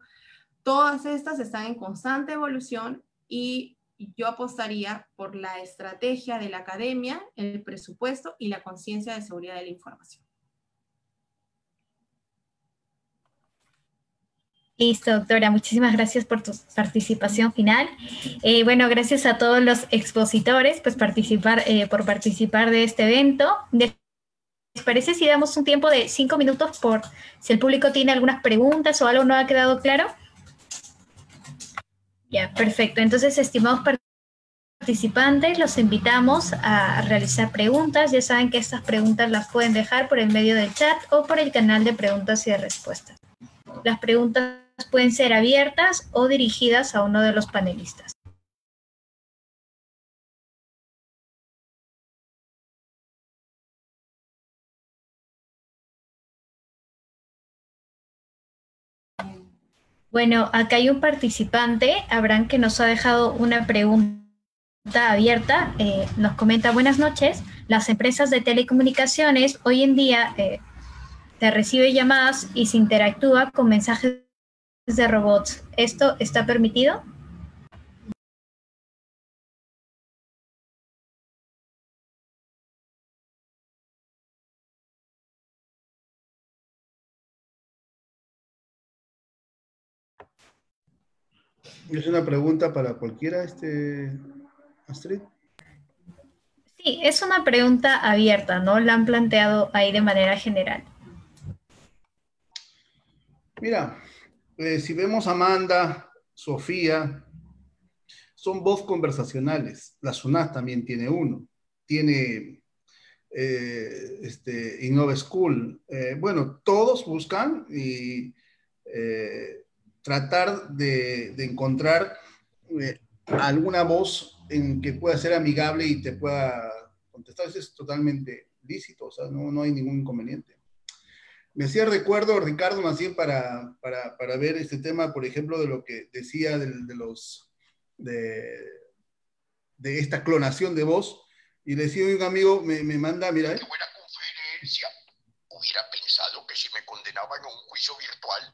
Todas estas están en constante evolución y yo apostaría por la estrategia de la academia, el presupuesto y la conciencia de seguridad de la información. Listo, doctora. Muchísimas gracias por tu participación final. Eh, bueno, gracias a todos los expositores pues, participar, eh, por participar de este evento. ¿Les parece si damos un tiempo de cinco minutos por si el público tiene algunas preguntas o algo no ha quedado claro? Ya, perfecto. Entonces, estimados participantes, los invitamos a realizar preguntas. Ya saben que estas preguntas las pueden dejar por el medio del chat o por el canal de preguntas y de respuestas. Las preguntas pueden ser abiertas o dirigidas a uno de los panelistas. Bueno, acá hay un participante, Abraham, que nos ha dejado una pregunta abierta. Eh, nos comenta, buenas noches, las empresas de telecomunicaciones hoy en día eh, te recibe llamadas y se interactúa con mensajes de robots. ¿Esto está permitido? ¿Es una pregunta para cualquiera, este, Astrid? Sí, es una pregunta abierta, ¿no? La han planteado ahí de manera general. Mira, eh, si vemos a Amanda, Sofía, son voz conversacionales. La SUNAT también tiene uno. Tiene eh, este, Innova School. Eh, bueno, todos buscan y tratar de, encontrar eh, alguna voz en que pueda ser amigable y te pueda contestar. Eso es totalmente lícito, o sea, no, no hay ningún inconveniente. Me hacía recuerdo, Ricardo, más bien para, para, para, ver este tema, por ejemplo, de lo que decía de, de los, de, de, esta clonación de voz, y decía un amigo, me, me manda, mira... Qué buena conferencia. Hubiera pensado que si me condenaban a un juicio virtual,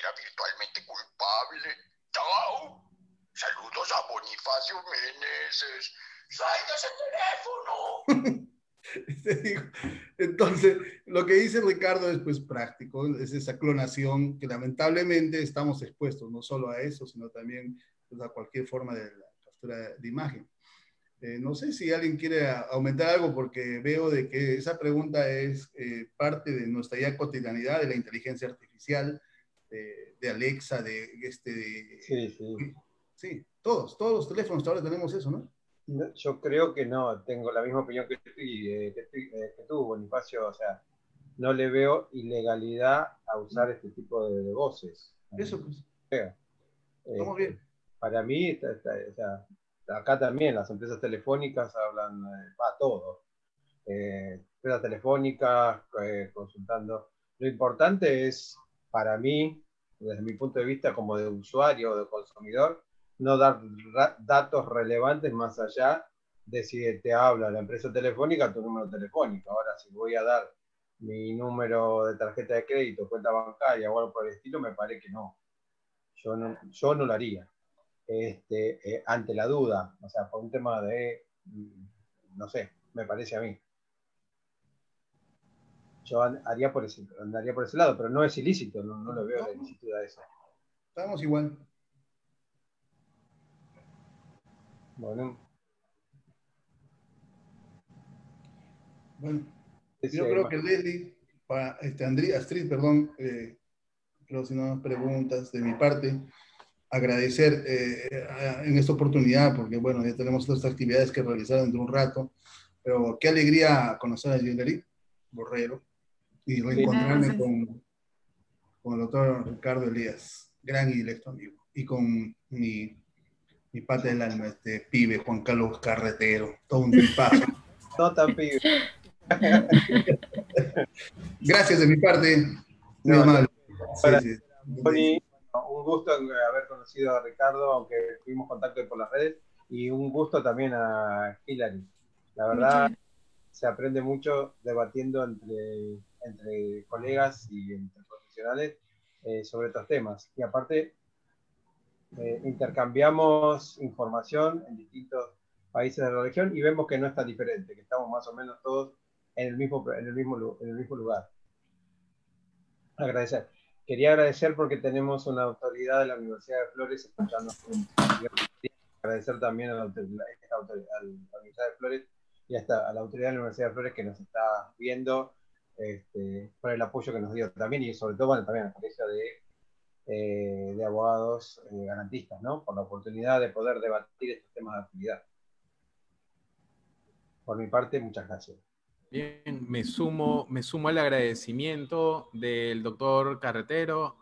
era virtualmente culpable. ¡Chao! Saludos a Bonifacio Meneses. ese teléfono! Entonces, lo que dice Ricardo es pues práctico, es esa clonación que lamentablemente estamos expuestos no solo a eso, sino también pues, a cualquier forma de la captura de imagen. Eh, no sé si alguien quiere aumentar algo porque veo de que esa pregunta es eh, parte de nuestra ya cotidianidad de la inteligencia artificial de, Alexa, de este... sí, sí. Sí, todos, todos los teléfonos ahora tenemos eso, ¿no? Yo creo que no, tengo la misma opinión que, eh, eh, que, tú, Bonifacio, o sea, no le veo ilegalidad a usar este tipo de, voces. Eso, pues. Estamos bien. Eh, para mí, acá también las empresas telefónicas hablan para todo. empresas telefónicas, consultando. Lo importante es para mí, desde mi punto de vista como de usuario o de consumidor, no dar datos relevantes más allá de si te habla la empresa telefónica, tu número telefónico. Ahora, si voy a dar mi número de tarjeta de crédito, cuenta bancaria o algo por el estilo, me parece que no. Yo no, yo no lo haría. Este, eh, ante la duda, o sea, por un tema de, mm, no sé, me parece a mí. Yo haría por ese, andaría por ese lado, pero no es ilícito, no, no lo veo la ilícito de eso. Estamos igual. Bueno. Bueno, yo creo que Leslie, para este, Andrea, Astrid, perdón, eh, creo si no preguntas de mi parte, agradecer eh, en esta oportunidad, porque bueno, ya tenemos otras actividades que realizar dentro de un rato, pero qué alegría conocer a Gildery Borrero y reencontrarme con, con el doctor Ricardo Elías, gran y electo amigo, y con mi, mi pata del alma, este pibe, Juan Carlos Carretero, todo un tipazo. no tan pibe. Gracias de mi parte. Muy amable. Sí, sí un gusto haber conocido a Ricardo, aunque tuvimos contacto por las redes, y un gusto también a Hilary. La verdad, se aprende mucho debatiendo entre, entre colegas y entre profesionales eh, sobre estos temas. Y aparte, eh, intercambiamos información en distintos países de la región y vemos que no es tan diferente, que estamos más o menos todos en el mismo, en el mismo, en el mismo lugar. Agradecer quería agradecer porque tenemos una autoridad de la Universidad de Flores escuchando. Agradecer también a la, autoridad, de Flores y hasta a la autoridad de la Universidad de Flores que nos está viendo este, por el apoyo que nos dio también y sobre todo bueno, también al Colegio de, eh, de Abogados eh, Garantistas, ¿no? por la oportunidad de poder debatir estos temas de actividad. Por mi parte, muchas gracias. Bien, me sumo, me sumo al agradecimiento del doctor Carretero,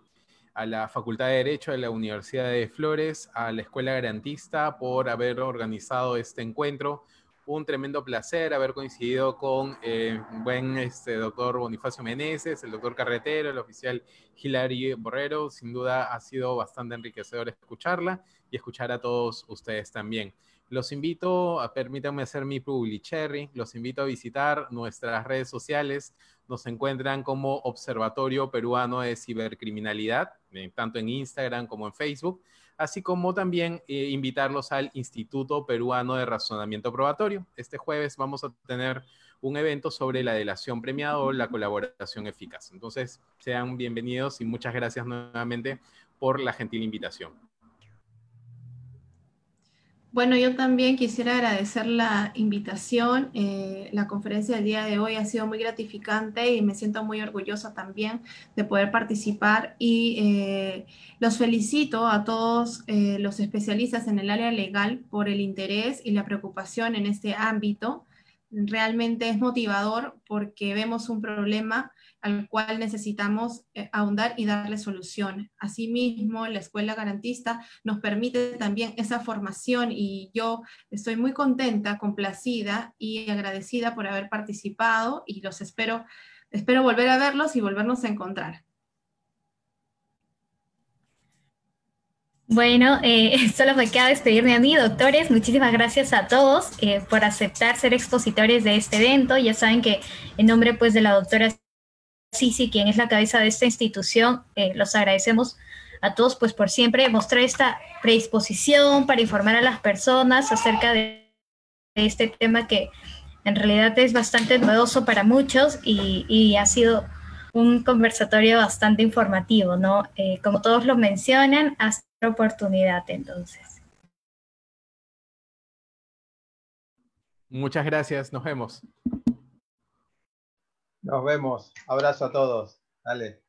a la Facultad de Derecho de la Universidad de Flores, a la Escuela Garantista por haber organizado este encuentro. Un tremendo placer haber coincidido con eh, buen este, doctor Bonifacio Meneses, el doctor Carretero, el oficial Hilary Borrero. Sin duda ha sido bastante enriquecedor escucharla y escuchar a todos ustedes también. Los invito, a, permítanme hacer mi cherry, los invito a visitar nuestras redes sociales. Nos encuentran como Observatorio Peruano de Cibercriminalidad, eh, tanto en Instagram como en Facebook, así como también eh, invitarlos al Instituto Peruano de Razonamiento Probatorio. Este jueves vamos a tener un evento sobre la delación premiada o la colaboración eficaz. Entonces, sean bienvenidos y muchas gracias nuevamente por la gentil invitación. Bueno, yo también quisiera agradecer la invitación. Eh, la conferencia del día de hoy ha sido muy gratificante y me siento muy orgullosa también de poder participar y eh, los felicito a todos eh, los especialistas en el área legal por el interés y la preocupación en este ámbito. Realmente es motivador porque vemos un problema al cual necesitamos eh, ahondar y darle solución. Asimismo, la escuela garantista nos permite también esa formación y yo estoy muy contenta, complacida y agradecida por haber participado y los espero, espero volver a verlos y volvernos a encontrar. Bueno, eh, solo me queda despedirme a mí, doctores. Muchísimas gracias a todos eh, por aceptar ser expositores de este evento. Ya saben que en nombre pues de la doctora Sisi, quien es la cabeza de esta institución, eh, los agradecemos a todos pues por siempre mostrar esta predisposición para informar a las personas acerca de, este tema que en realidad es bastante novedoso para muchos y, ha sido un conversatorio bastante informativo, ¿no? Eh, como todos lo mencionan, hasta la oportunidad entonces. Muchas gracias, nos vemos. Nos vemos. Abrazo a todos. Dale.